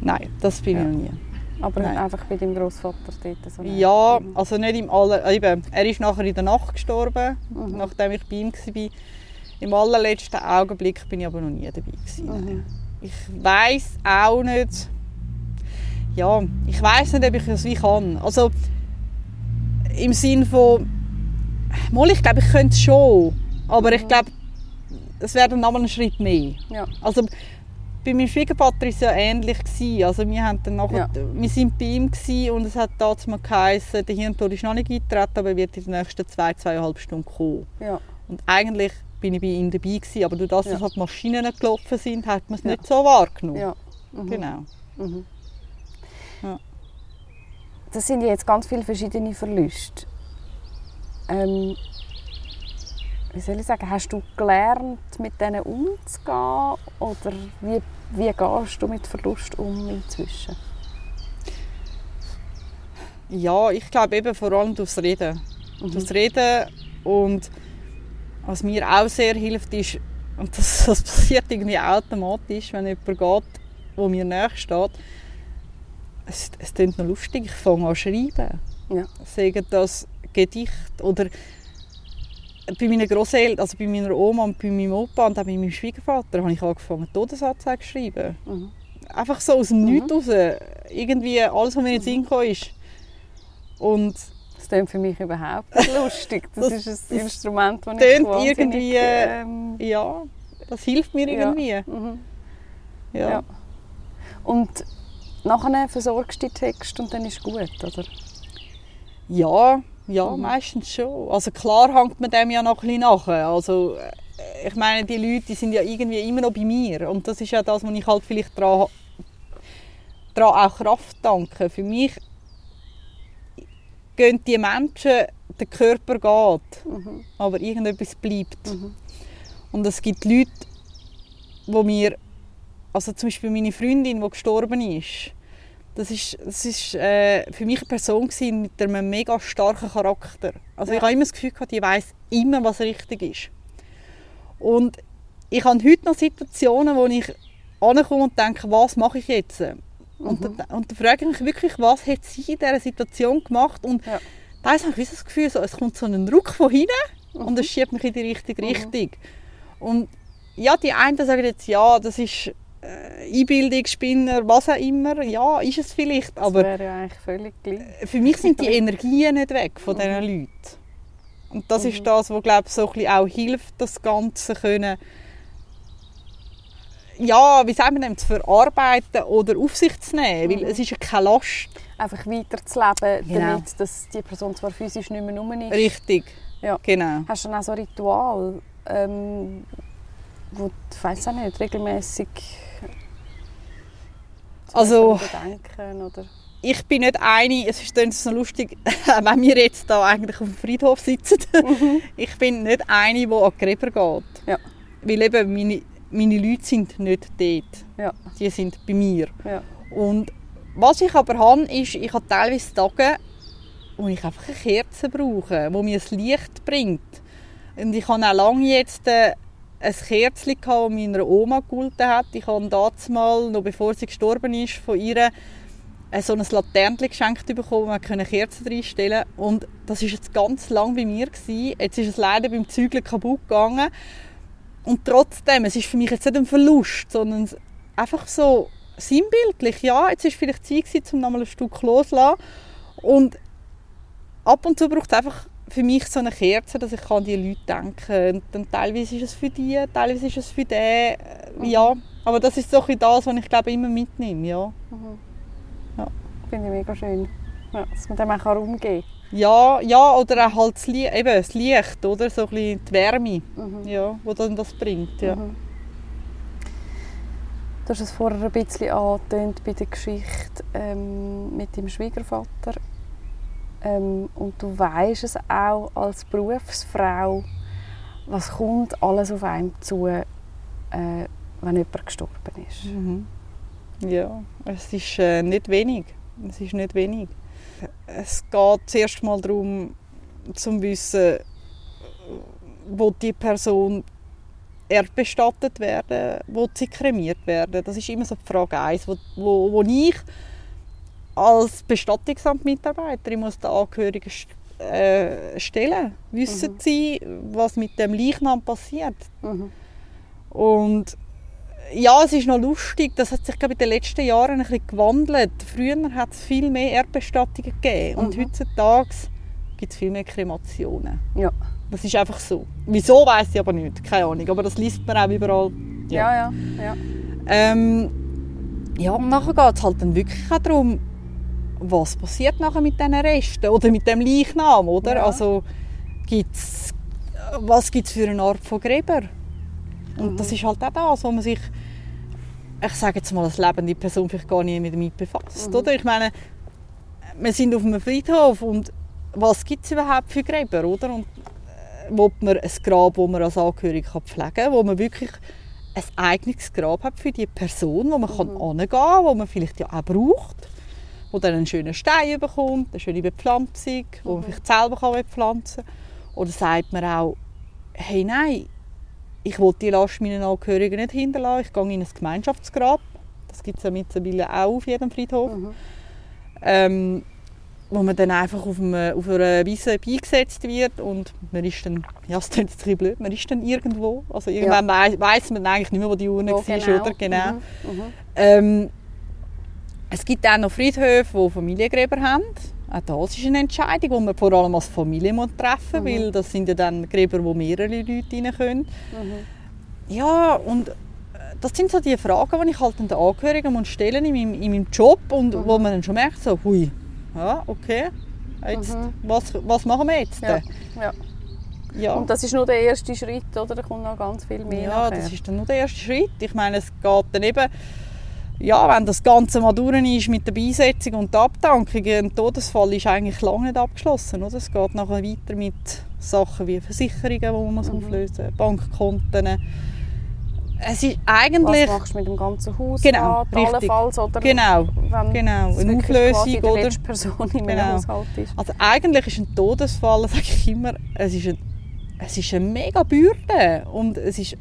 Speaker 2: Nein, das bin ja. ich noch nie.
Speaker 3: Aber Nein. einfach bei deinem Großvater dort?
Speaker 2: So ja, also nicht im aller... Eben, er ist nachher in der Nacht gestorben, mhm. nachdem ich bei ihm war. Im allerletzten Augenblick bin ich aber noch nie dabei gewesen. Mhm. Ich weiß auch nicht... Ja, ich weiß nicht, ob ich das wie kann. Also im Sinn von... Mal, ich glaube, ich könnte es schon. Aber mhm. ich glaube, es wäre dann nochmal ein Schritt mehr. Ja. Also bei meinem Schwiegervater war es ja ähnlich. Gewesen. Also wir, haben dann nachher, ja. wir sind bei ihm und es hat damals mal geheißen, der Hirntod ist noch nicht eingetreten, aber er wird in den nächsten zwei, zweieinhalb Stunden kommen. Ja. Und eigentlich bin ich bei ihm dabei gewesen, aber durch das, dass halt Maschinen gelaufen sind, hat man es nicht so wahrgenommen. Ja. Mhm. Genau. Mhm.
Speaker 3: Das sind jetzt ganz viele verschiedene Verluste. Ähm, wie soll ich sagen, hast du gelernt, mit denen umzugehen? Oder wie, wie gehst du mit Verlust um inzwischen?
Speaker 2: Ja, ich glaube eben vor allem durchs Reden. Mhm. Durchs Reden und was mir auch sehr hilft, ist, und das, [laughs] das passiert irgendwie automatisch, wenn jemand geht, der mir näher steht, es, es klingt noch lustig, ich fange an zu schreiben. Ja. Sagen das Gedicht oder bei meinen Großeltern, also bei meiner Oma und bei meinem Opa und auch bei meinem Schwiegervater habe ich angefangen, Todesanzeige zu schreiben. Mhm. Einfach so aus dem mhm. Nichts raus. Irgendwie alles, was mir in den Sinn mhm. ist. Und
Speaker 3: das klingt für mich überhaupt nicht [laughs] lustig. Das, das ist ein Instrument, das ich
Speaker 2: irgendwie, ähm, ja, das hilft mir irgendwie. Ja. Mhm.
Speaker 3: ja. ja. Und nachher versorgst du den Text und dann ist es gut, oder?
Speaker 2: Ja, ja, mhm. meistens schon. Also klar hängt man dem ja noch ein bisschen nach. Also äh, ich meine, die Leute die sind ja irgendwie immer noch bei mir und das ist ja das, wo ich halt vielleicht daran, daran auch Kraft danke. Für mich gehen die Menschen, der Körper geht, mhm. aber irgendetwas bleibt. Mhm. Und es gibt Leute, wo mir, also zum Beispiel meine Freundin, die gestorben ist, das ist, das ist äh, für mich eine Person mit einem mega starken Charakter. Also ja. ich habe immer das Gefühl gehabt, die weiß immer, was richtig ist. Und ich habe heute noch Situationen, wo ich ankomme und denke, was mache ich jetzt? Mhm. Und, dann, und dann frage ich mich wirklich, was hat sie in dieser Situation gemacht? Und ja. da habe ich das Gefühl, so, es kommt so ein Ruck von hinten mhm. und es schiebt mich in die richtige mhm. Richtung. Und ja, die einen sagen jetzt, ja, das ist Einbildungsspinner, was auch immer, ja, ist es vielleicht. Aber
Speaker 3: das wäre ja eigentlich völlig gleich.
Speaker 2: Für mich sind die [laughs] Energien nicht weg von diesen mhm. Leuten. Und das mhm. ist das, was glaube so ein auch hilft, das Ganze können ja, wie sagen wir zu verarbeiten oder auf sich zu nehmen, mhm. weil es ist ja keine Last.
Speaker 3: Einfach weiterzuleben, genau. damit dass die Person zwar physisch nicht mehr rum ist.
Speaker 2: Richtig, ja. genau.
Speaker 3: Hast du dann auch so ein Ritual, ähm, wo du, weiss auch nicht, regelmäßig
Speaker 2: also, ich bin nicht eine, es ist dann so lustig, [laughs] wenn wir jetzt da eigentlich auf dem Friedhof sitzen, mhm. [laughs] ich bin nicht eine, die an die Gräber geht. Ja. Weil eben meine, meine Leute sind nicht dort. Ja. Die sind bei mir. Ja. Und was ich aber habe, ist, ich habe teilweise Tage, wo ich einfach eine Kerze brauche, wo mir das Licht bringt. Und ich habe auch lange jetzt äh, ein Kerzchen, das meiner Oma gehalten hat. Ich habe damals mal, noch bevor sie gestorben ist, von ihr so ein Laternchen geschenkt bekommen, wo man Kerzen reinstellen konnte. Und das war jetzt ganz lang bei mir. Jetzt ist es leider beim Zügeln kaputt gegangen. Und trotzdem, es ist für mich jetzt nicht ein Verlust, sondern einfach so sinnbildlich. Ja, jetzt ist vielleicht Zeit gewesen, um nochmal ein Stück loszulassen. Und ab und zu braucht es einfach für mich so eine Kerze, dass ich an die Leute denken kann. Und teilweise ist es für die, teilweise ist es für den. Mhm. Ja, aber das ist so ein das, was ich glaube immer mitnehme. Ja. Mhm.
Speaker 3: ja. Finde ich mega schön. Ja, dass man dem auch umgehen kann.
Speaker 2: Ja, ja, oder auch halt das, Licht, eben das Licht, oder? So ein bisschen die Wärme, mhm. ja, die dann das bringt. Ja. Mhm.
Speaker 3: Du hast es vorher ein bisschen angetönt bei der Geschichte ähm, mit dem Schwiegervater. Ähm, und du weißt es auch als Berufsfrau, was kommt alles auf einen zu, äh, wenn jemand gestorben ist.
Speaker 2: Mhm. Ja, es ist äh, nicht wenig. Es ist nicht wenig. Es geht zuerst mal darum, zu wissen, wo die Person erdbestattet werden, wo sie kremiert werden. Das ist immer so die Frage 1, wo, wo, wo ich als Bestattungsamtmitarbeiterin muss den Angehörigen äh, stellen. Wissen mhm. sie, was mit dem Leichnam passiert? Mhm. Und ja, es ist noch lustig, das hat sich glaube in den letzten Jahren ein bisschen gewandelt. Früher hat es viel mehr Erdbestattungen gegeben und mhm. heutzutage gibt es viel mehr Kremationen. Ja. Das ist einfach so. Wieso, weiß ich aber nicht, keine Ahnung. Aber das liest man auch überall.
Speaker 3: Ja, ja, ja. Ja,
Speaker 2: ähm, ja und nachher geht es halt dann wirklich auch darum, was passiert nachher mit diesen Resten oder mit dem Leichnam, oder? Ja. Also gibt's, was gibt es für eine Art von Gräber? Und mhm. das ist halt auch das, wo man sich, ich sage jetzt mal, als lebende Person vielleicht gar nicht mehr damit befasst, mhm. oder? Ich meine, wir sind auf einem Friedhof und was gibt es überhaupt für Gräber, oder? Und äh, wo man ein Grab, wo man als Angehörige pflegen kann, wo man wirklich ein eigenes Grab hat für die Person, wo man mhm. kann angehen kann, wo man vielleicht ja auch braucht, wo dann einen schönen Stein bekommt, eine schöne Bepflanzung, wo mhm. man vielleicht selber kann bepflanzen kann. Oder sagt man auch, hey nein, ich will die Last meinen Angehörigen nicht hinterlassen, ich gehe in ein Gemeinschaftsgrab. Das gibt es ja mittlerweile auch auf jedem Friedhof. Mhm. Ähm, wo man dann einfach auf, einem, auf einer Wiese beigesetzt wird und man ist dann, ja, es klingt ein bisschen blöd, man ist dann irgendwo, also irgendwann ja. weiss man eigentlich nicht mehr, wo die Urne war, genau. oder? Genau. Mhm. Mhm. Ähm, es gibt auch noch Friedhöfe, die Familiengräber haben. Auch das ist eine Entscheidung, die man vor allem als Familie treffen muss, mhm. weil das sind ja dann Gräber, wo mehrere Leute rein können. Mhm. Ja, und äh, das sind so die Fragen, die ich halt den Angehörigen stellen in meinem, in meinem Job und mhm. wo man dann schon merkt, so, hui, ja, okay, jetzt, mhm. was, was machen wir jetzt?
Speaker 3: Ja. ja. Ja. Und das ist nur der erste Schritt, oder? Da kommt noch ganz viel mehr
Speaker 2: Ja, nachher. das ist dann nur der erste Schritt. Ich meine, es geht dann eben, ja, wenn das Ganze mal durch ist mit der Beisetzung und der Abdankung, ein Todesfall ist eigentlich lange nicht abgeschlossen, oder? Es geht nachher weiter mit Sachen wie Versicherungen, die man mhm. auflösen muss, Bankkonten, es ist eigentlich...
Speaker 3: Was machst du mit dem ganzen Haus?
Speaker 2: Genau, richtig.
Speaker 3: oder
Speaker 2: genau, genau. Eine Auflösung, oder?
Speaker 3: Die Person in genau. Haushalt ist.
Speaker 2: Also eigentlich ist ein Todesfall, [laughs] sage ich immer, es ist, ein, es ist eine mega Bürde und es ist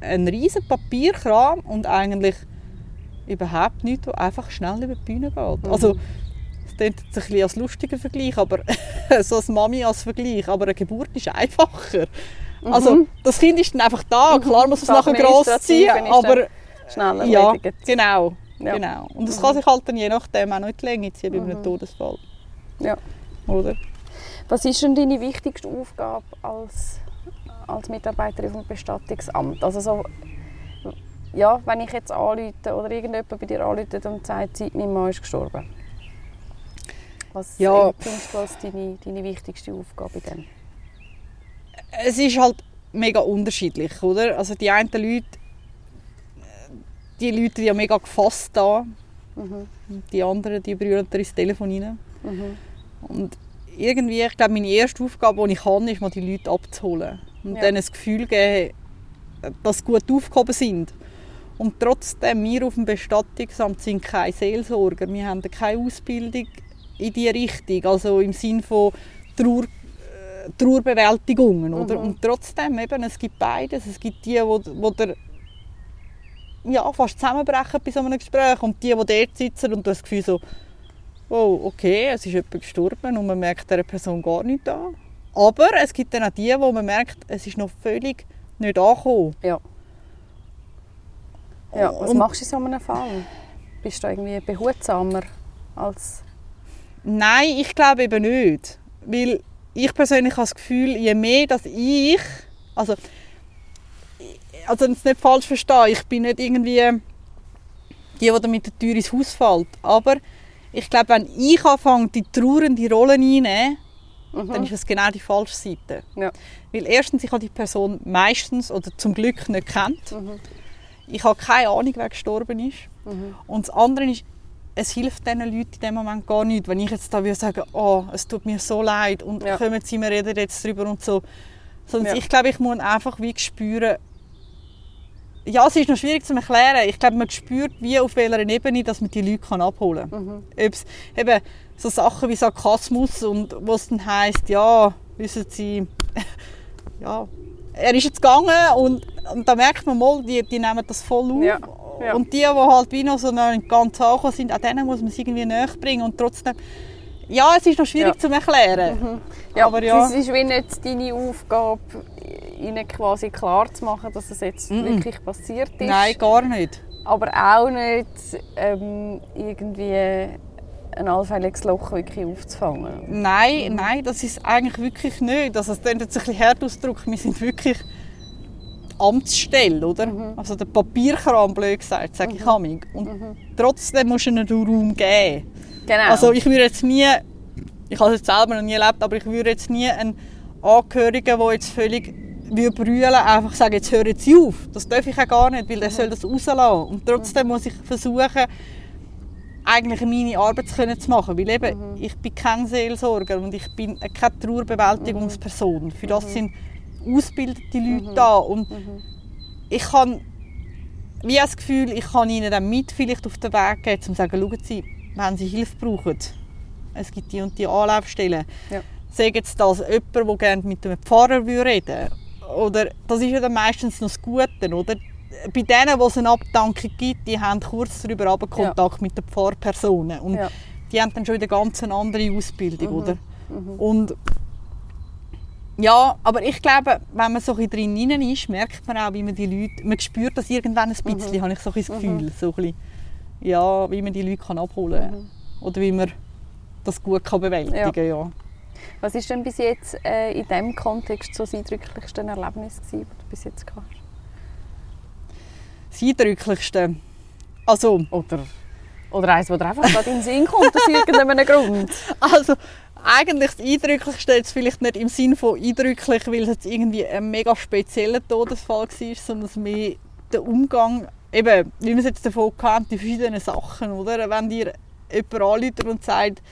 Speaker 2: ein riesen Papierkram und eigentlich überhaupt nichts, was einfach schnell über die Bühne geht. Mhm. Also, es klingt jetzt ein bisschen als lustiger Vergleich, aber [laughs] so als Mami als Vergleich, aber eine Geburt ist einfacher. Mhm. Also das Kind ist dann einfach da, mhm. klar muss es nachher gross ziehen, aber
Speaker 3: schneller
Speaker 2: ja, genau, ja. genau. Und es mhm. kann sich halt dann je nachdem auch noch in die Länge ziehen bei einem mhm. Todesfall.
Speaker 3: Ja.
Speaker 2: Oder?
Speaker 3: Was ist denn deine wichtigste Aufgabe als, als Mitarbeiterin vom Bestattungsamt? Also so, ja, wenn ich jetzt anrufe oder irgendjemand bei dir anruft und sagt, mein Mann ist gestorben. Was ja. findest du als deine, deine wichtigste Aufgabe in dem?
Speaker 2: es ist halt mega unterschiedlich, oder? Also die einen Leute, die Leute, ja mega gefasst da, mhm. die anderen, die brüllen ins Telefon rein. Mhm. Und irgendwie, ich glaube, meine erste Aufgabe, die ich kann, ist mal die Leute abzuholen und ja. denen das Gefühl geben, dass sie gut aufgehoben sind. Und trotzdem, wir auf dem Bestattungsamt sind keine Seelsorger. Wir haben keine Ausbildung in diese Richtung. Also im Sinne von Trauer Trauerbewältigungen. Oder? Mhm. Und trotzdem, eben, es gibt beides. Es gibt die, wo, wo der ja, fast zusammenbrechen bei so einem Gespräch und die, die dort sitzen und das Gefühl so, oh, okay, es ist jemand gestorben und man merkt dieser Person gar nicht an. Aber es gibt dann auch die, wo man merkt, es ist noch völlig nicht angekommen.
Speaker 3: Ja. Ja, was und, machst du in so einem Fall? Bist du irgendwie behutsamer als...
Speaker 2: Nein, ich glaube eben nicht. Weil ich persönlich habe das Gefühl, je mehr, dass ich, also, also das nicht falsch verstehe, ich bin nicht irgendwie die, die mit der Tür ins Haus fällt, aber ich glaube, wenn ich anfange, die trauernde Rolle einzunehmen, mhm. dann ist es genau die falsche Seite. Ja. Weil erstens, ich habe die Person meistens oder zum Glück nicht kennt. Mhm. Ich habe keine Ahnung, wer gestorben ist. Mhm. Und das andere ist, es hilft diesen Leuten in dem Moment gar nicht, wenn ich jetzt da würde sagen, oh, es tut mir so leid und
Speaker 3: Ja.
Speaker 2: kommen Sie, wir reden jetzt drüber und so. Sondern
Speaker 3: Ja.
Speaker 2: ich glaube, ich muss einfach wie spüren, ja, es ist noch schwierig zu erklären. Ich glaube, man spürt, wie auf welcher Ebene, dass man die Leute kann abholen kann.
Speaker 3: Mhm.
Speaker 2: Ob's eben so Sachen wie Sarkasmus und wo es dann heisst, ja, wissen Sie, [laughs] ja, er ist jetzt gegangen und, und da merkt man mal, die, die nehmen das voll auf.
Speaker 3: Ja, ja.
Speaker 2: Und die, die halt wie noch so ganz angekommen sind, an denen muss man es irgendwie näher bringen und trotzdem, ja, es ist noch schwierig
Speaker 3: Ja.
Speaker 2: zu erklären.
Speaker 3: Ja,
Speaker 2: Aber ja.
Speaker 3: es ist wie nicht deine Aufgabe, ihnen quasi klar zu machen, dass es jetzt
Speaker 2: Mhm.
Speaker 3: wirklich passiert ist.
Speaker 2: Nein, gar nicht.
Speaker 3: Aber auch nicht ähm, irgendwie ein allfälliges Loch wirklich aufzufangen.
Speaker 2: Nein, nein, das ist eigentlich wirklich nicht. Also, es klingt jetzt ein bisschen hart ausgedrückt, wir sind wirklich die Amtsstelle, oder?
Speaker 3: Mhm.
Speaker 2: Also der Papierkram, blöd gesagt, sage ich amig. Und trotzdem musst du ihnen Raum geben.
Speaker 3: Genau.
Speaker 2: Also ich würde jetzt nie, ich habe es jetzt selber noch nie erlebt, aber ich würde jetzt nie einen Angehörigen, der jetzt völlig wie brüllen, einfach sagen, jetzt hören Sie auf. Das darf ich auch gar nicht, weil der soll das rauslassen. Und trotzdem muss ich versuchen, eigentlich meine Arbeit zu können zu machen. Weil eben, ich bin kein Seelsorger und ich bin keine Trauerbewältigungsperson. Für das sind ausgebildete Leute da. Und ich kann wie das Gefühl, ich kann ihnen dann mit vielleicht auf den Weg geben, um zu sagen, schauen Sie, wenn Sie Hilfe brauchen, es gibt die und die Anlaufstellen.
Speaker 3: Ja.
Speaker 2: Sagen jetzt das jemand, der gerne mit einem Pfarrer reden würde. Oder, das ist ja dann meistens noch das Gute, oder? Bei denen, wo es eine Abdankung gibt, die haben kurz darüber aber Kontakt mit den Pfarrpersonen. Und
Speaker 3: Ja.
Speaker 2: die haben dann schon wieder ganz eine andere Ausbildung, oder? Und ja, aber ich glaube, wenn man so ein drin ist, merkt man auch, wie man die Leute, man spürt das irgendwann ein bisschen, habe ich so ein das Gefühl, so ein bisschen, ja, wie man die Leute kann abholen kann. Oder wie man das gut kann bewältigen kann. Ja.
Speaker 3: Was ist denn bis jetzt äh, in diesem Kontext so das eindrücklichste Erlebnis, gewesen, das du bis jetzt gehabt hast?
Speaker 2: Das Eindrücklichste, also,
Speaker 3: Oder, oder eins, das dir einfach gerade in den Sinn kommt, aus irgendeinem Grund. [laughs]
Speaker 2: also eigentlich das Eindrücklichste jetzt vielleicht nicht im Sinn von eindrücklich, weil es jetzt irgendwie ein mega spezieller Todesfall war, sondern mehr der Umgang, eben, wie wir es jetzt davon kennt, die verschiedenen Sachen, oder? Wenn dir jemand anruft und sagt,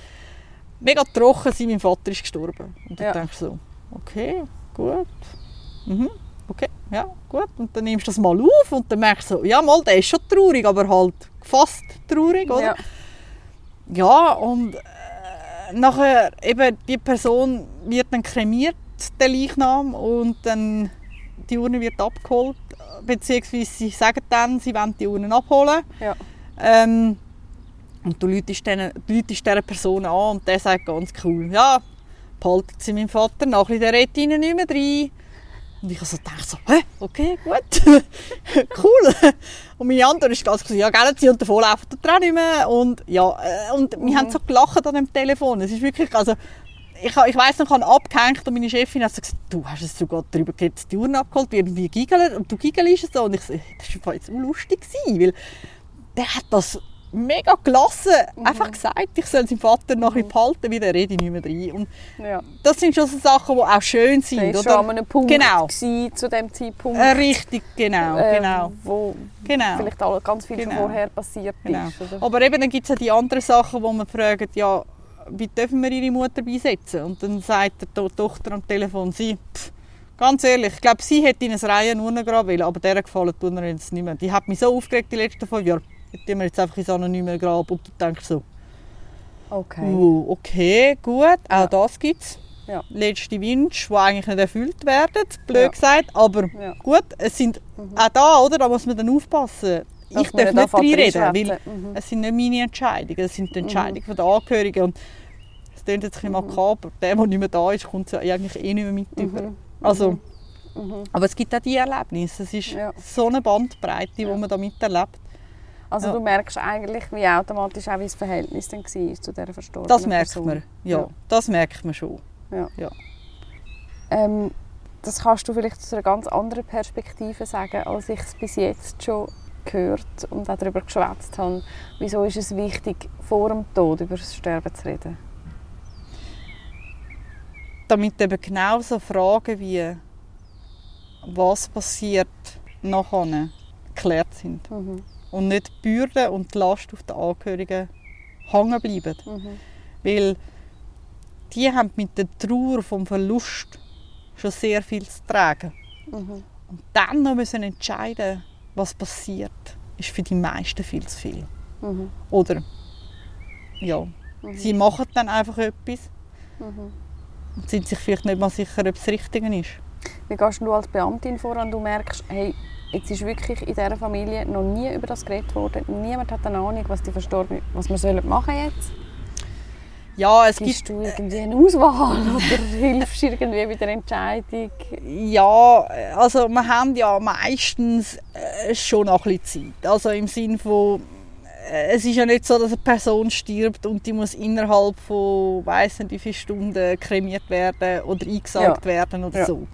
Speaker 2: mega trocken, sein, mein Vater ist gestorben. Und dann
Speaker 3: Ja.
Speaker 2: denkst du so, okay, gut, mhm, okay, ja, gut. Und dann nimmst du das mal auf und dann merkst du so, ja mal, der ist schon traurig, aber halt fast traurig, oder?
Speaker 3: Ja.
Speaker 2: Ja, und äh, nachher eben die Person wird dann kremiert, der Leichnam, und dann die Urne wird abgeholt, beziehungsweise sie sagen dann, sie wollen die Urne abholen.
Speaker 3: Ja.
Speaker 2: Ähm, und du läutest dieser Person an und der sagt ganz cool, ja, behalten Sie meinen Vater nachher, der redet Ihnen nicht mehr rein. Und ich also dachte so, hä, okay, gut, [laughs] cool. Und meine Antwort ist ganz ja, gell, Sie und davon laufen der nicht mehr. Und ja, äh, und wir haben so gelacht an dem Telefon. Es ist wirklich, also, ich, ich weiss noch, ich habe abgehängt und meine Chefin hat so gesagt, du hast es sogar darüber geredet, die Uhren abgeholt wie giggeln, und du giggelst so. Und ich so, das war jetzt unlustig weil der hat das mega gelassen einfach gesagt, ich soll seinen Vater noch bisschen behalten, weil der rede ich nicht mehr rein. Und
Speaker 3: Ja.
Speaker 2: das sind schon so Sachen, die auch schön sind,
Speaker 3: Das war schon an einem Punkt
Speaker 2: Genau.
Speaker 3: gewesen, zu dem Zeitpunkt,
Speaker 2: Äh, richtig, genau,
Speaker 3: äh,
Speaker 2: genau.
Speaker 3: wo
Speaker 2: Genau.
Speaker 3: vielleicht all- ganz viel schon
Speaker 2: Genau.
Speaker 3: vorher passiert
Speaker 2: Genau.
Speaker 3: ist. Oder?
Speaker 2: Aber eben, dann gibt es ja die anderen Sachen, wo man fragt, ja, wie dürfen wir ihre Mutter beisetzen? Und dann sagt die To- Tochter am Telefon, sie, pff, ganz ehrlich, ich glaube, sie hätte in ein Reihen Urnengrab wollen, aber der gefallen tut mir jetzt nicht mehr. Die hat mich so aufgeregt die letzten fünf Jahre. Die tun wir jetzt einfach ins anonyme Grab und du denkst so,
Speaker 3: Okay.
Speaker 2: uh, okay, gut, auch
Speaker 3: Ja.
Speaker 2: das gibt es.
Speaker 3: Ja.
Speaker 2: Letzte Wünsche, die eigentlich nicht erfüllt werden, blöd
Speaker 3: Ja.
Speaker 2: gesagt, aber gut, es sind auch da, oder? Da muss man dann aufpassen.
Speaker 3: Dass
Speaker 2: ich darf
Speaker 3: nicht
Speaker 2: reinreden, weil.
Speaker 3: Mhm.
Speaker 2: es sind nicht meine Entscheidungen, es sind die Entscheidungen der Angehörigen. Und es klingt jetzt ein
Speaker 3: Mhm.
Speaker 2: bisschen makaber, der, der nicht mehr da ist, kommt ja eigentlich eh nicht mehr mit über. Also,
Speaker 3: Mhm.
Speaker 2: aber es gibt auch die Erlebnisse. Es ist so eine Bandbreite, die
Speaker 3: Ja.
Speaker 2: man da miterlebt.
Speaker 3: Also
Speaker 2: Ja.
Speaker 3: du merkst eigentlich, wie automatisch auch wie das Verhältnis dann war zu dieser verstorbenen
Speaker 2: Das merkt
Speaker 3: Person.
Speaker 2: man. Ja,
Speaker 3: Ja.
Speaker 2: das merkt man schon.
Speaker 3: Ähm, das kannst du vielleicht aus einer ganz anderen Perspektive sagen, als ich es bis jetzt schon gehört und auch darüber geschwätzt habe. Wieso ist es wichtig, vor dem Tod über das Sterben zu reden?
Speaker 2: Damit eben genau so Fragen wie was passiert nachher geklärt sind.
Speaker 3: Mhm.
Speaker 2: Und nicht die Bürde und die Last auf den Angehörigen hängen bleiben. Weil die haben mit der Trauer vom Verlust schon sehr viel zu tragen. Und dann noch müssen entscheiden, was passiert, ist für die meisten viel zu viel. Oder ja, sie machen dann einfach etwas und sind sich vielleicht nicht mal sicher, ob es das Richtige ist.
Speaker 3: Wie gehst du als Beamtin vor und du merkst, hey, jetzt ist wirklich in dieser Familie noch nie über das geredet worden. Niemand hat eine Ahnung, was die Verstorbenen, was wir sollen machen jetzt.
Speaker 2: Ja, es
Speaker 3: Gibst
Speaker 2: gibt
Speaker 3: du irgendwie eine Auswahl oder [laughs] hilfst irgendwie bei der Entscheidung?
Speaker 2: Ja, also wir haben ja meistens äh, schon noch ein bisschen Zeit. Also im Sinne von, äh, es ist ja nicht so, dass eine Person stirbt und die muss innerhalb von, weiss nicht wie viele Stunden kremiert werden oder eingesagt
Speaker 3: Ja.
Speaker 2: werden oder
Speaker 3: Ja.
Speaker 2: so.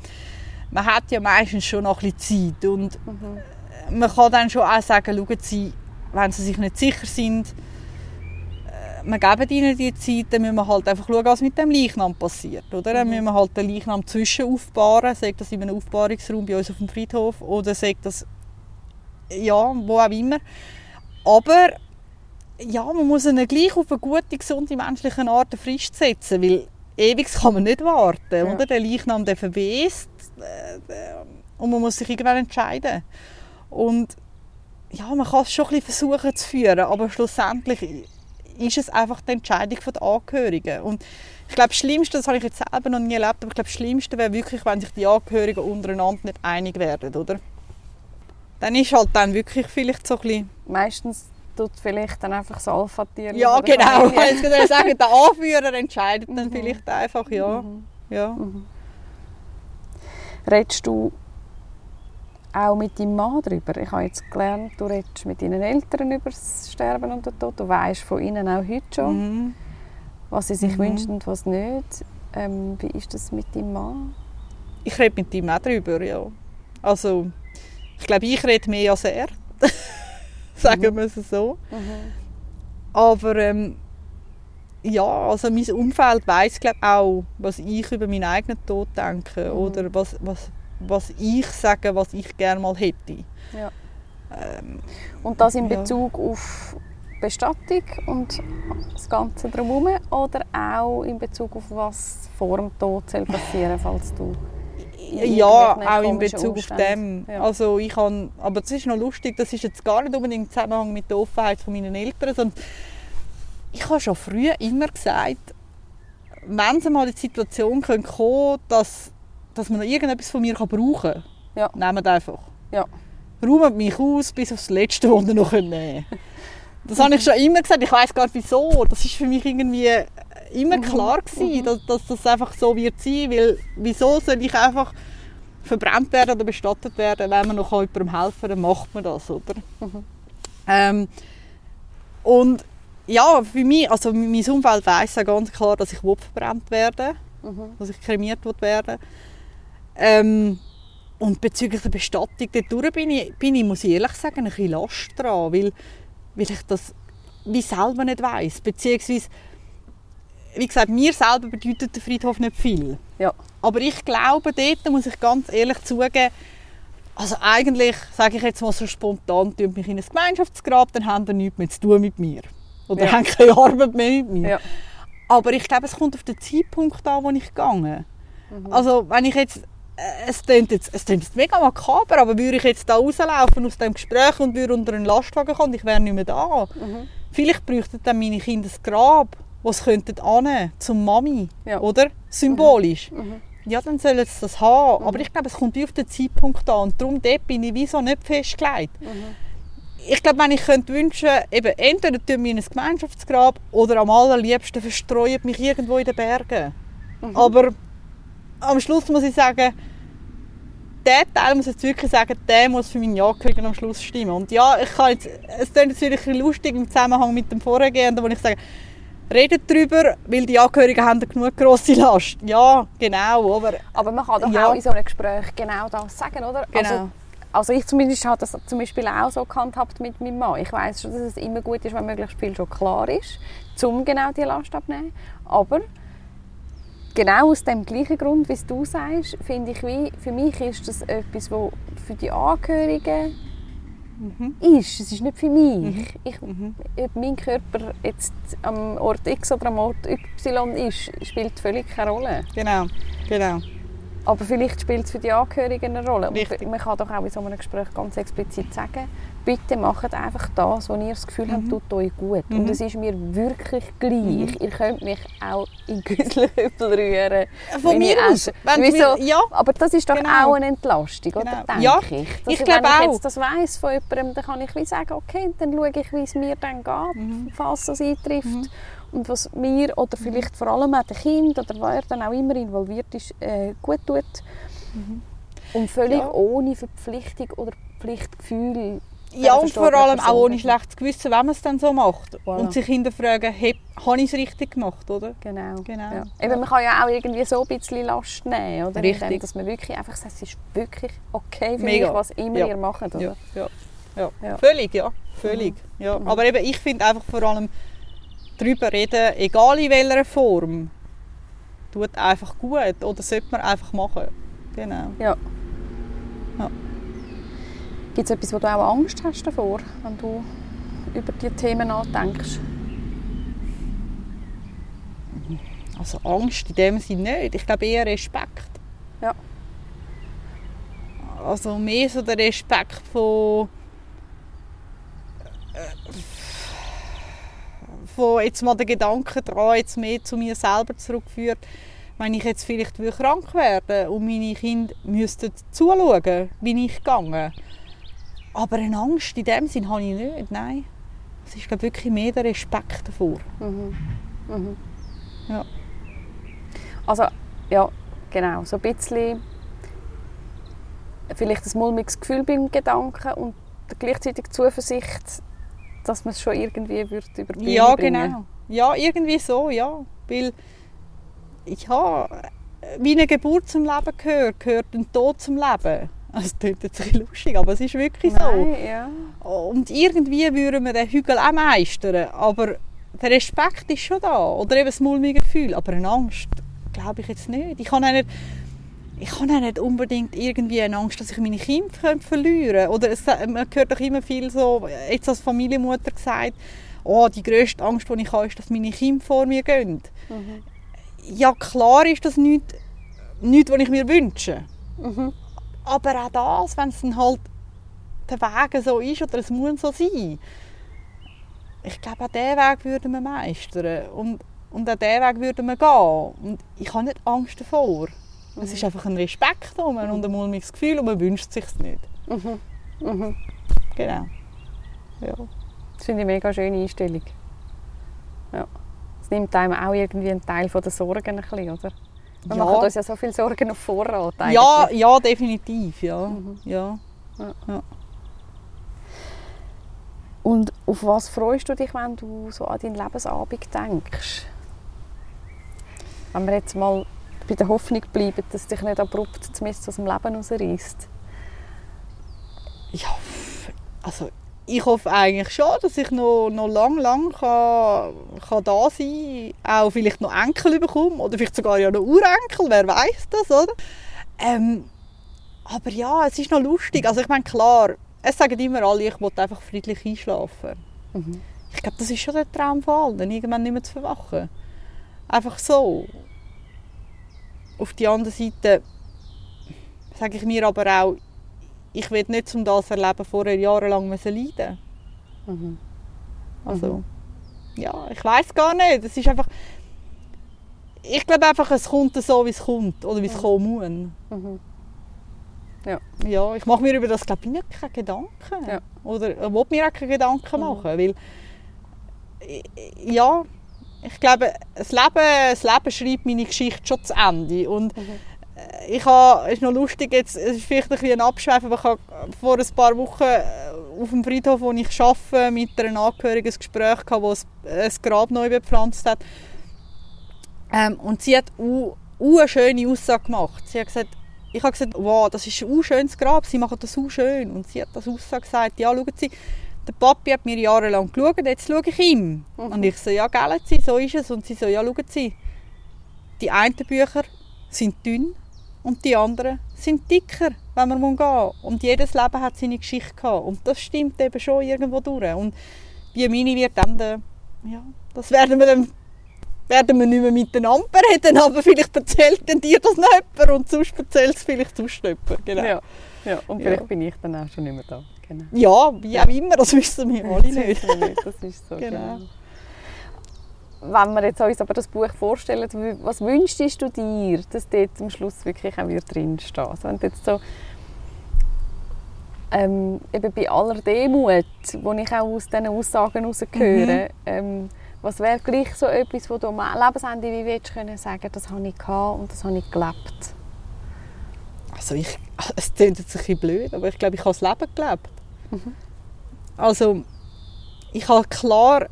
Speaker 2: Man hat ja meistens schon noch ein bisschen Zeit und äh, man kann dann schon auch sagen, schauen Sie, wenn Sie sich nicht sicher sind, äh, wir geben ihnen die Zeit, dann müssen wir halt einfach schauen, was mit dem Leichnam passiert. Oder? Dann müssen wir halt den Leichnam zwischen aufbauen, sagt das in einem Aufbahrungsraum bei uns auf dem Friedhof oder sagt das ja, wo auch immer. Aber ja, man muss ihn gleich auf eine gute, gesunde menschliche Art eine Frist setzen, weil ewig kann man nicht warten.
Speaker 3: Ja.
Speaker 2: Oder? Der Leichnam der verwest äh, und man muss sich irgendwann entscheiden. Und ja, man kann es schon ein bisschen versuchen zu führen, aber schlussendlich ist es einfach die Entscheidung der Angehörigen. Und ich glaube, das Schlimmste, das habe ich jetzt selber noch nie erlebt, aber ich glaube, das Schlimmste wäre wirklich, wenn sich die Angehörigen untereinander nicht einig werden, oder? Dann ist halt dann wirklich vielleicht so ein bisschen...
Speaker 3: Meistens tut vielleicht dann einfach das Alpha-Tier.
Speaker 2: Ja, genau. Ich [laughs] sagen, der Anführer entscheidet dann
Speaker 3: Mhm.
Speaker 2: vielleicht einfach, ja.
Speaker 3: Mhm.
Speaker 2: ja.
Speaker 3: Redest du auch mit deinem Mann darüber? Ich habe jetzt gelernt, du redest mit deinen Eltern über das Sterben und den Tod. Du weißt von ihnen auch heute schon,
Speaker 2: Mhm.
Speaker 3: was sie sich
Speaker 2: Mhm.
Speaker 3: wünschen und was nicht. Ähm, wie ist das mit deinem Mann?
Speaker 2: Ich rede mit ihm auch darüber, ja. Also, ich glaube, ich rede mehr als er. [laughs] [laughs] Sagen wir es so. Aber ähm, ja, also mein Umfeld weiß glaube auch, was ich über meinen eigenen Tod denke
Speaker 3: Mhm.
Speaker 2: oder was, was, was ich sage, was ich gerne mal hätte.
Speaker 3: Ja.
Speaker 2: Ähm,
Speaker 3: Und das in
Speaker 2: Ja.
Speaker 3: Bezug auf Bestattung und das Ganze drumherum oder auch in Bezug auf was vor dem Tod soll passieren falls du
Speaker 2: ja, auch in Bezug auf
Speaker 3: Umständen.
Speaker 2: dem.
Speaker 3: Ja.
Speaker 2: Also ich kann, aber das ist noch lustig, das ist jetzt gar nicht unbedingt im Zusammenhang mit der Offenheit von meinen Eltern, sondern ich habe schon früher immer gesagt, wenn es mal in die Situation kommen könnte, dass, dass man noch irgendetwas von mir brauchen kann,
Speaker 3: Ja.
Speaker 2: nehmt einfach.
Speaker 3: Ja.
Speaker 2: Räumt mich aus bis aufs Letzte, was ihr noch nehmen könnt. Das habe ich schon immer gesagt. Ich weiß gar nicht wieso. Das ist für mich irgendwie immer
Speaker 3: Mhm.
Speaker 2: klar gewesen, dass, dass das einfach so wird sein. Weil wieso soll ich einfach verbrannt werden oder bestattet werden, wenn man noch jemandem helfen kann, dann macht man das, oder?
Speaker 3: Mhm.
Speaker 2: Ähm, und ja, für mich, also mein Umfeld weiss ja ganz klar, dass ich verbrannt werde,
Speaker 3: Mhm.
Speaker 2: dass ich kremiert will werden. Ähm, und bezüglich der Bestattung, dort bin ich, bin ich, muss ich ehrlich sagen, ein bisschen Last dran, weil, weil ich das wie selber nicht weiss. Beziehungsweise, wie gesagt, mir selber bedeutet der Friedhof nicht viel.
Speaker 3: Ja.
Speaker 2: Aber ich glaube, dort muss ich ganz ehrlich zugeben, also eigentlich, sage ich jetzt mal so spontan, tut mich in ein Gemeinschaftsgrab, dann haben die nichts mehr zu tun mit mir. Oder
Speaker 3: Ja.
Speaker 2: haben keine Arbeit mehr mit mir.
Speaker 3: Ja.
Speaker 2: Aber ich glaube, es kommt auf den Zeitpunkt an, wo ich gehe.
Speaker 3: Mhm.
Speaker 2: Also wenn ich jetzt, äh, es klingt jetzt, es klingt jetzt mega makaber, aber würde ich jetzt da rauslaufen aus dem Gespräch und würde unter einen Lastwagen kommen, ich wäre nicht mehr da.
Speaker 3: Mhm.
Speaker 2: Vielleicht bräuchten dann meine Kinder ein Grab, sie könnten annehmen, zum Mami,
Speaker 3: Ja.
Speaker 2: oder? Symbolisch.
Speaker 3: Mhm.
Speaker 2: Ja, dann sollen sie das haben. Aber ich glaube, es kommt auf den Zeitpunkt an. Und darum dort bin ich wieso nicht festgelegt.
Speaker 3: Mhm.
Speaker 2: Ich glaube, wenn ich könnte wünschen, eben, entweder tun wir in ein Gemeinschaftsgrab oder am allerliebsten verstreuen mich irgendwo in den Bergen.
Speaker 3: Mhm.
Speaker 2: Aber am Schluss muss ich sagen, der Teil muss ich jetzt wirklich sagen, der muss für meine Angehörigen am Schluss stimmen. Und ja, ich kann jetzt, es klingt jetzt bisschen lustig im Zusammenhang mit dem Vorhergehenden, wo ich sage, redet darüber, weil die Angehörigen haben genug grosse Last. Ja, genau, aber
Speaker 3: Aber man kann doch
Speaker 2: Ja.
Speaker 3: auch in so einem Gespräch genau das sagen, oder?
Speaker 2: Genau.
Speaker 3: Also, also ich zumindest habe das zum Beispiel auch so gehandhabt mit meinem Mann. Ich weiß schon, dass es immer gut ist, wenn möglichst viel schon klar ist, um genau die Last abzunehmen. Aber genau aus dem gleichen Grund, wie du sagst, finde ich, wie, für mich ist das etwas, wo für die Angehörigen
Speaker 2: Mhm.
Speaker 3: ist. Es ist nicht für mich.
Speaker 2: Mhm.
Speaker 3: Ich,
Speaker 2: Mhm.
Speaker 3: ob mein Körper jetzt am Ort X oder am Ort Y ist, spielt völlig keine Rolle.
Speaker 2: Genau, genau.
Speaker 3: Aber vielleicht spielt es für die Angehörigen eine Rolle. Und man kann doch auch in so einem Gespräch ganz explizit sagen, bitte macht einfach das, was ihr das Gefühl habt,
Speaker 2: Mhm.
Speaker 3: tut euch gut.
Speaker 2: Mhm.
Speaker 3: Und es ist mir wirklich gleich.
Speaker 2: Mhm.
Speaker 3: Ihr könnt mich auch in [laughs] Güsselhüppel rühren.
Speaker 2: Von
Speaker 3: wenn ich
Speaker 2: mir aus.
Speaker 3: esse.
Speaker 2: Wenn
Speaker 3: Wieso?
Speaker 2: wir, ja,
Speaker 3: Aber das ist doch
Speaker 2: Genau.
Speaker 3: auch eine Entlastung, oder?
Speaker 2: Genau.
Speaker 3: Denke
Speaker 2: Ja,
Speaker 3: ich. Dass
Speaker 2: ich
Speaker 3: wenn
Speaker 2: glaube
Speaker 3: ich
Speaker 2: auch.
Speaker 3: jetzt das weiss von jemandem, dann kann ich wie sagen, okay, dann schaue ich, wie es mir dann geht,
Speaker 2: Mhm.
Speaker 3: falls das eintrifft.
Speaker 2: Mhm.
Speaker 3: Und was mir oder vielleicht vor allem auch dem Kind oder wer dann auch immer involviert ist, äh, gut tut. Und völlig
Speaker 2: Ja.
Speaker 3: ohne Verpflichtung oder Pflichtgefühl.
Speaker 2: ja und vor allem auch ohne schlechtes Gewissen, wenn man es dann so macht.
Speaker 3: Voilà.
Speaker 2: Und sich hinterfragen, hey, habe ich es richtig gemacht, oder?
Speaker 3: Genau.
Speaker 2: Genau.
Speaker 3: Ja. Eben, man kann ja auch irgendwie so ein bisschen Last nehmen, oder?
Speaker 2: Richtig.
Speaker 3: Indem, dass man wirklich einfach sagt, es ist wirklich okay für
Speaker 2: Mega.
Speaker 3: mich, was immer
Speaker 2: Ja.
Speaker 3: ihr macht. Oder?
Speaker 2: Ja, ja, ja.
Speaker 3: Ja.
Speaker 2: Völlig, ja. Völlig. Ja. Aber eben, ich finde einfach vor allem darüber reden, egal in welcher Form, tut einfach gut oder sollte man einfach machen. Genau.
Speaker 3: Ja.
Speaker 2: Ja.
Speaker 3: Gibt es etwas, wo du auch Angst hast davor, wenn du über diese Themen nachdenkst?
Speaker 2: Also Angst in dem Sinne nicht. Ich glaube eher Respekt.
Speaker 3: Ja.
Speaker 2: Also mehr so der Respekt von äh, von jetzt mal den Gedanken daran, jetzt mehr zu mir selber zurückführt, wenn ich jetzt vielleicht krank werde und meine Kinder müssten zuschauen, bin ich gegangen. Aber eine Angst in dem Sinn habe ich nicht, nein. Es ist glaube ich, wirklich mehr der Respekt davor.
Speaker 3: Mhm. Mhm.
Speaker 2: Ja.
Speaker 3: Also, ja, genau. So ein bisschen vielleicht ein mulmiges Gefühl beim Gedanken und gleichzeitig Zuversicht, dass man es schon irgendwie wird über die Bühne
Speaker 2: Ja,
Speaker 3: bringen.
Speaker 2: genau. Ja, irgendwie so, ja. Weil ich habe, wie eine Geburt zum Leben gehört, gehört ein Tod zum Leben. Also, das klingt jetzt ein bisschen lustig, aber es ist wirklich
Speaker 3: Nein, ja.
Speaker 2: so. Und irgendwie würden wir den Hügel auch meistern, aber der Respekt ist schon da. Oder eben das mulmige Gefühl, aber eine Angst glaube ich jetzt nicht. Ich auch nicht, ich habe auch nicht unbedingt irgendwie eine Angst, dass ich meine Kinder verlieren könnte. Oder es, man hört doch immer viel so, jetzt als Familienmutter gesagt, oh, die grösste Angst, die ich habe, ist, dass meine Kinder vor mir gehen.
Speaker 3: Mhm.
Speaker 2: Ja, klar ist das nichts, nichts was ich mir wünsche.
Speaker 3: Mhm.
Speaker 2: Aber auch das, wenn es dann halt der Weg so ist oder es muss so sein. Ich glaube, auch diesen Weg würden wir meistern. Und, und auch diesen Weg würden wir gehen. Und ich habe nicht Angst davor. Es ist einfach ein Respekt um und ein mulmiges Gefühl und man wünscht sich es nicht.
Speaker 3: Mhm. Mhm.
Speaker 2: Genau. Ja.
Speaker 3: Das finde ich eine mega schöne Einstellung. Ja. Es nimmt einem auch irgendwie einen Teil von der Sorgen ein bisschen, oder? Wir
Speaker 2: Ja.
Speaker 3: machen uns ja so viele Sorgen auf Vorrat eigentlich.
Speaker 2: Ja, ja, definitiv. Ja.
Speaker 3: Mhm.
Speaker 2: Ja.
Speaker 3: Und auf was freust du dich, wenn du so an deinen Lebensabend denkst? Wenn wir jetzt mal bei der Hoffnung bleiben, dass es dich nicht abrupt zumindest aus dem Leben rausreißt.
Speaker 2: Ja, also ich hoffe eigentlich schon, dass ich noch, noch lang, lang kann, kann da sein kann. Auch vielleicht noch Enkel bekomme oder vielleicht sogar ja noch Urenkel, wer weiß das, oder? Ähm, aber ja, es ist noch lustig. Also ich meine, klar, es sagen immer alle, ich will einfach friedlich einschlafen.
Speaker 3: Mhm.
Speaker 2: Ich glaube, das ist schon der Traum von allen, irgendwann nicht mehr zu verwachen. Einfach so. Auf die andere Seite sage ich mir aber auch, ich will nicht um das erleben, vorher jahrelang müssen leiden
Speaker 3: Mhm.
Speaker 2: Also, ja, ich weiß gar nicht. Es ist einfach, ich glaube einfach, es kommt so, wie es kommt oder wie es kommen muss.
Speaker 3: Mhm.
Speaker 2: Ja, ich mache mir über das glaube ich nicht keine Gedanken.
Speaker 3: Ja.
Speaker 2: Oder äh, will mir auch keine Gedanken
Speaker 3: Mhm.
Speaker 2: machen, weil ja, ich glaube, das Leben, das Leben schreibt meine Geschichte schon zu Ende und
Speaker 3: Mhm.
Speaker 2: äh, ich habe, es ist noch lustig, jetzt, es ist vielleicht ein bisschen ein Abschweif, aber ich habe vor ein paar Wochen äh, auf dem Friedhof, wo ich arbeite, mit einer Angehörigen ein Gespräch gehabt, wo es ein Grab neu bepflanzt hat. Ähm, und sie hat u, u eine schöne Aussage gemacht. Sie hat gesagt, ich habe gesagt, wow, das ist ein schönes Grab, sie machen das so schön. Und sie hat das Aussage gesagt, ja, schauen Sie, der Papi hat mir jahrelang geschaut, jetzt schaue ich ihm.
Speaker 3: Mhm.
Speaker 2: Und ich so, ja, gell, sie, so ist es. Und sie so, ja, schauen Sie, die einen Bücher sind dünn und die anderen sind dicker, wenn man gehen muss. Und jedes Leben hat seine Geschichte gehabt. Und das stimmt eben schon irgendwo durch. Und wie meine wird dann, der, ja, das werden wir dann werden wir nicht mehr miteinander reden, aber vielleicht erzählt dann dir das noch jemand und sonst erzählt es vielleicht sonst jemand. Genau.
Speaker 1: Ja. ja, und vielleicht ja. bin ich dann auch schon nicht mehr da.
Speaker 2: Genau. Ja, wie auch immer, das wissen wir alle nicht.
Speaker 1: Das ist so genau. Wenn wir jetzt uns aber das Buch vorstellen, was wünschst du dir, dass dort am Schluss wirklich auch drin steht? Also wenn jetzt so ähm, eben bei aller Demut, die ich auch aus diesen Aussagen herausgehöre, mhm. ähm, was wäre gleich so etwas, wo du am Lebensende wie willst, können sagen, das habe ich gehabt und das habe ich gelebt?
Speaker 2: Also ich, [laughs] es klingt jetzt ein bisschen blöd, aber ich glaube, ich habe das Leben gelebt. Mhm. Also ich habe klar,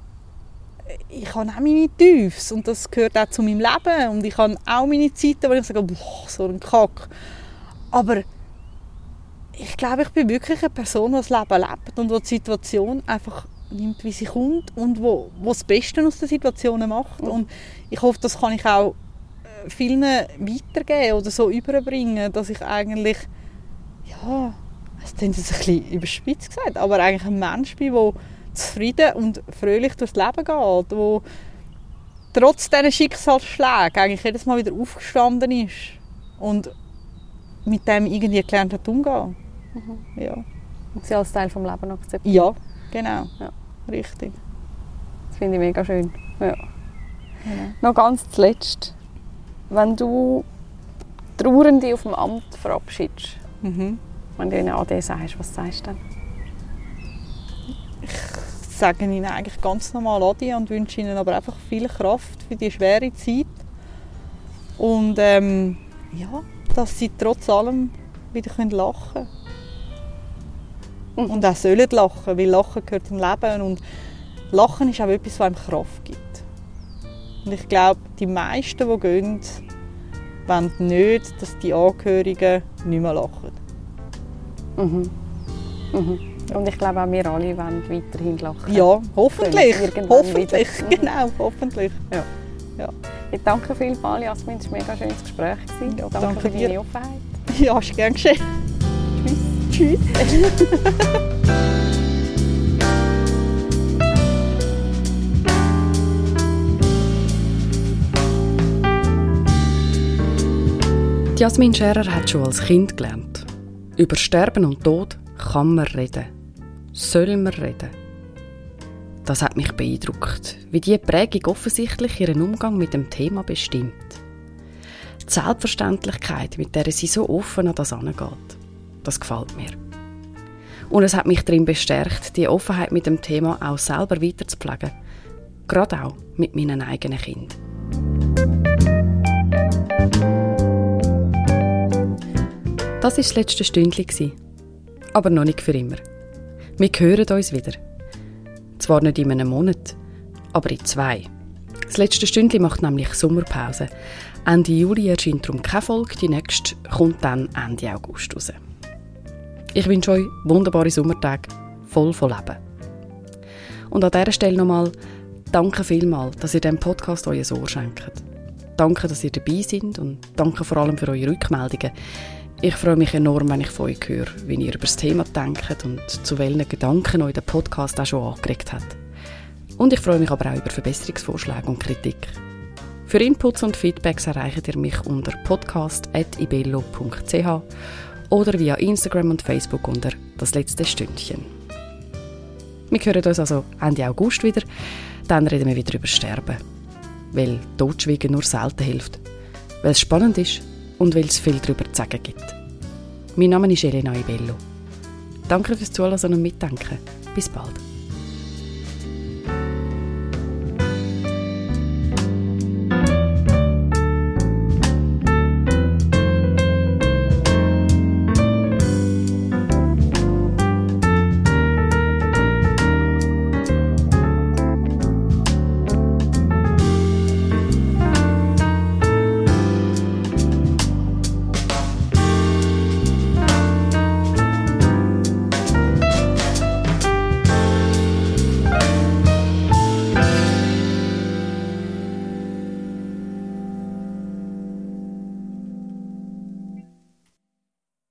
Speaker 2: ich habe auch meine Tiefs und das gehört auch zu meinem Leben und ich habe auch meine Zeiten, wo ich sage, boah, so ein Kack. Aber ich glaube, ich bin wirklich eine Person, die das Leben lebt und die die Situation einfach nimmt, wie sie kommt und wo, wo das Beste aus den Situationen macht. Und ich hoffe, das kann ich auch vielen weitergeben oder so überbringen, dass ich eigentlich, ja, das klingt jetzt ein bisschen überspitzt gesagt, aber eigentlich ein Mensch bin, der zufrieden und fröhlich durchs Leben geht, wo trotz diesen Schicksalsschlägen eigentlich jedes Mal wieder aufgestanden ist und mit dem irgendwie gelernt hat umzugehen. Mhm. Ja.
Speaker 1: Und sie als Teil des Lebens akzeptiert.
Speaker 2: Ja, genau. Ja. Richtig.
Speaker 1: Das finde ich mega schön. Ja. Genau. Noch ganz zuletzt, wenn du Trauernde auf dem Amt verabschiedest, mhm. wenn du ihnen AD sagst, was sagst du dann?
Speaker 2: Ich sage ihnen eigentlich ganz normal Adi und wünsche ihnen aber einfach viel Kraft für die schwere Zeit. Und ähm, ja, dass sie trotz allem wieder lachen können. Mhm. Und auch sollen lachen, weil Lachen gehört zum Leben und Lachen ist auch etwas, was einem Kraft gibt. Und ich glaube, die meisten, die gehen, wollen nicht, dass die Angehörigen nicht mehr lachen.
Speaker 1: Mhm. Mhm. Und ich glaube auch wir alle wollen weiterhin lachen.
Speaker 2: Ja, hoffentlich. Hoffentlich, [laughs] genau, hoffentlich. Ja.
Speaker 1: Ja. Ich danke vielmals, Jasmin, es war ein mega schönes Gespräch. Ja, danke, danke für deine Offenheit.
Speaker 2: Ja, du gern geschehen. Tschüss. [laughs]
Speaker 1: Jasmin Scherer hat schon als Kind gelernt. Über Sterben und Tod kann man reden. Soll man reden. Das hat mich beeindruckt, wie diese Prägung offensichtlich ihren Umgang mit dem Thema bestimmt. Die Selbstverständlichkeit, mit der sie so offen an das angeht. Das gefällt mir. Und es hat mich darin bestärkt, die Offenheit mit dem Thema auch selber weiterzupflegen. Gerade auch mit meinen eigenen Kindern. Das war das letzte Stündchen. Aber noch nicht für immer. Wir hören uns wieder. Zwar nicht in einem Monat, aber in zwei. Das letzte Stündchen macht nämlich Sommerpause. Ende Juli erscheint darum keine Folge, die nächste kommt dann Ende August raus. Ich wünsche euch wunderbare Sommertage, voll von Leben. Und an dieser Stelle nochmal danke vielmals, dass ihr dem Podcast euer Ohr schenkt. Danke, dass ihr dabei seid und danke vor allem für eure Rückmeldungen. Ich freue mich enorm, wenn ich von euch höre, wie ihr über das Thema denkt und zu welchen Gedanken euch der Podcast auch schon angeregt hat. Und ich freue mich aber auch über Verbesserungsvorschläge und Kritik. Für Inputs und Feedbacks erreicht ihr mich unter podcast.ibello.ch oder via Instagram und Facebook unter das letzte Stündchen. Wir hören uns also Ende August wieder, dann reden wir wieder über Sterben. Weil Totschweigen nur selten hilft, weil es spannend ist und weil es viel darüber zu sagen gibt. Mein Name ist Elena Ibello. Danke fürs Zuhören und Mitdenken. Bis bald.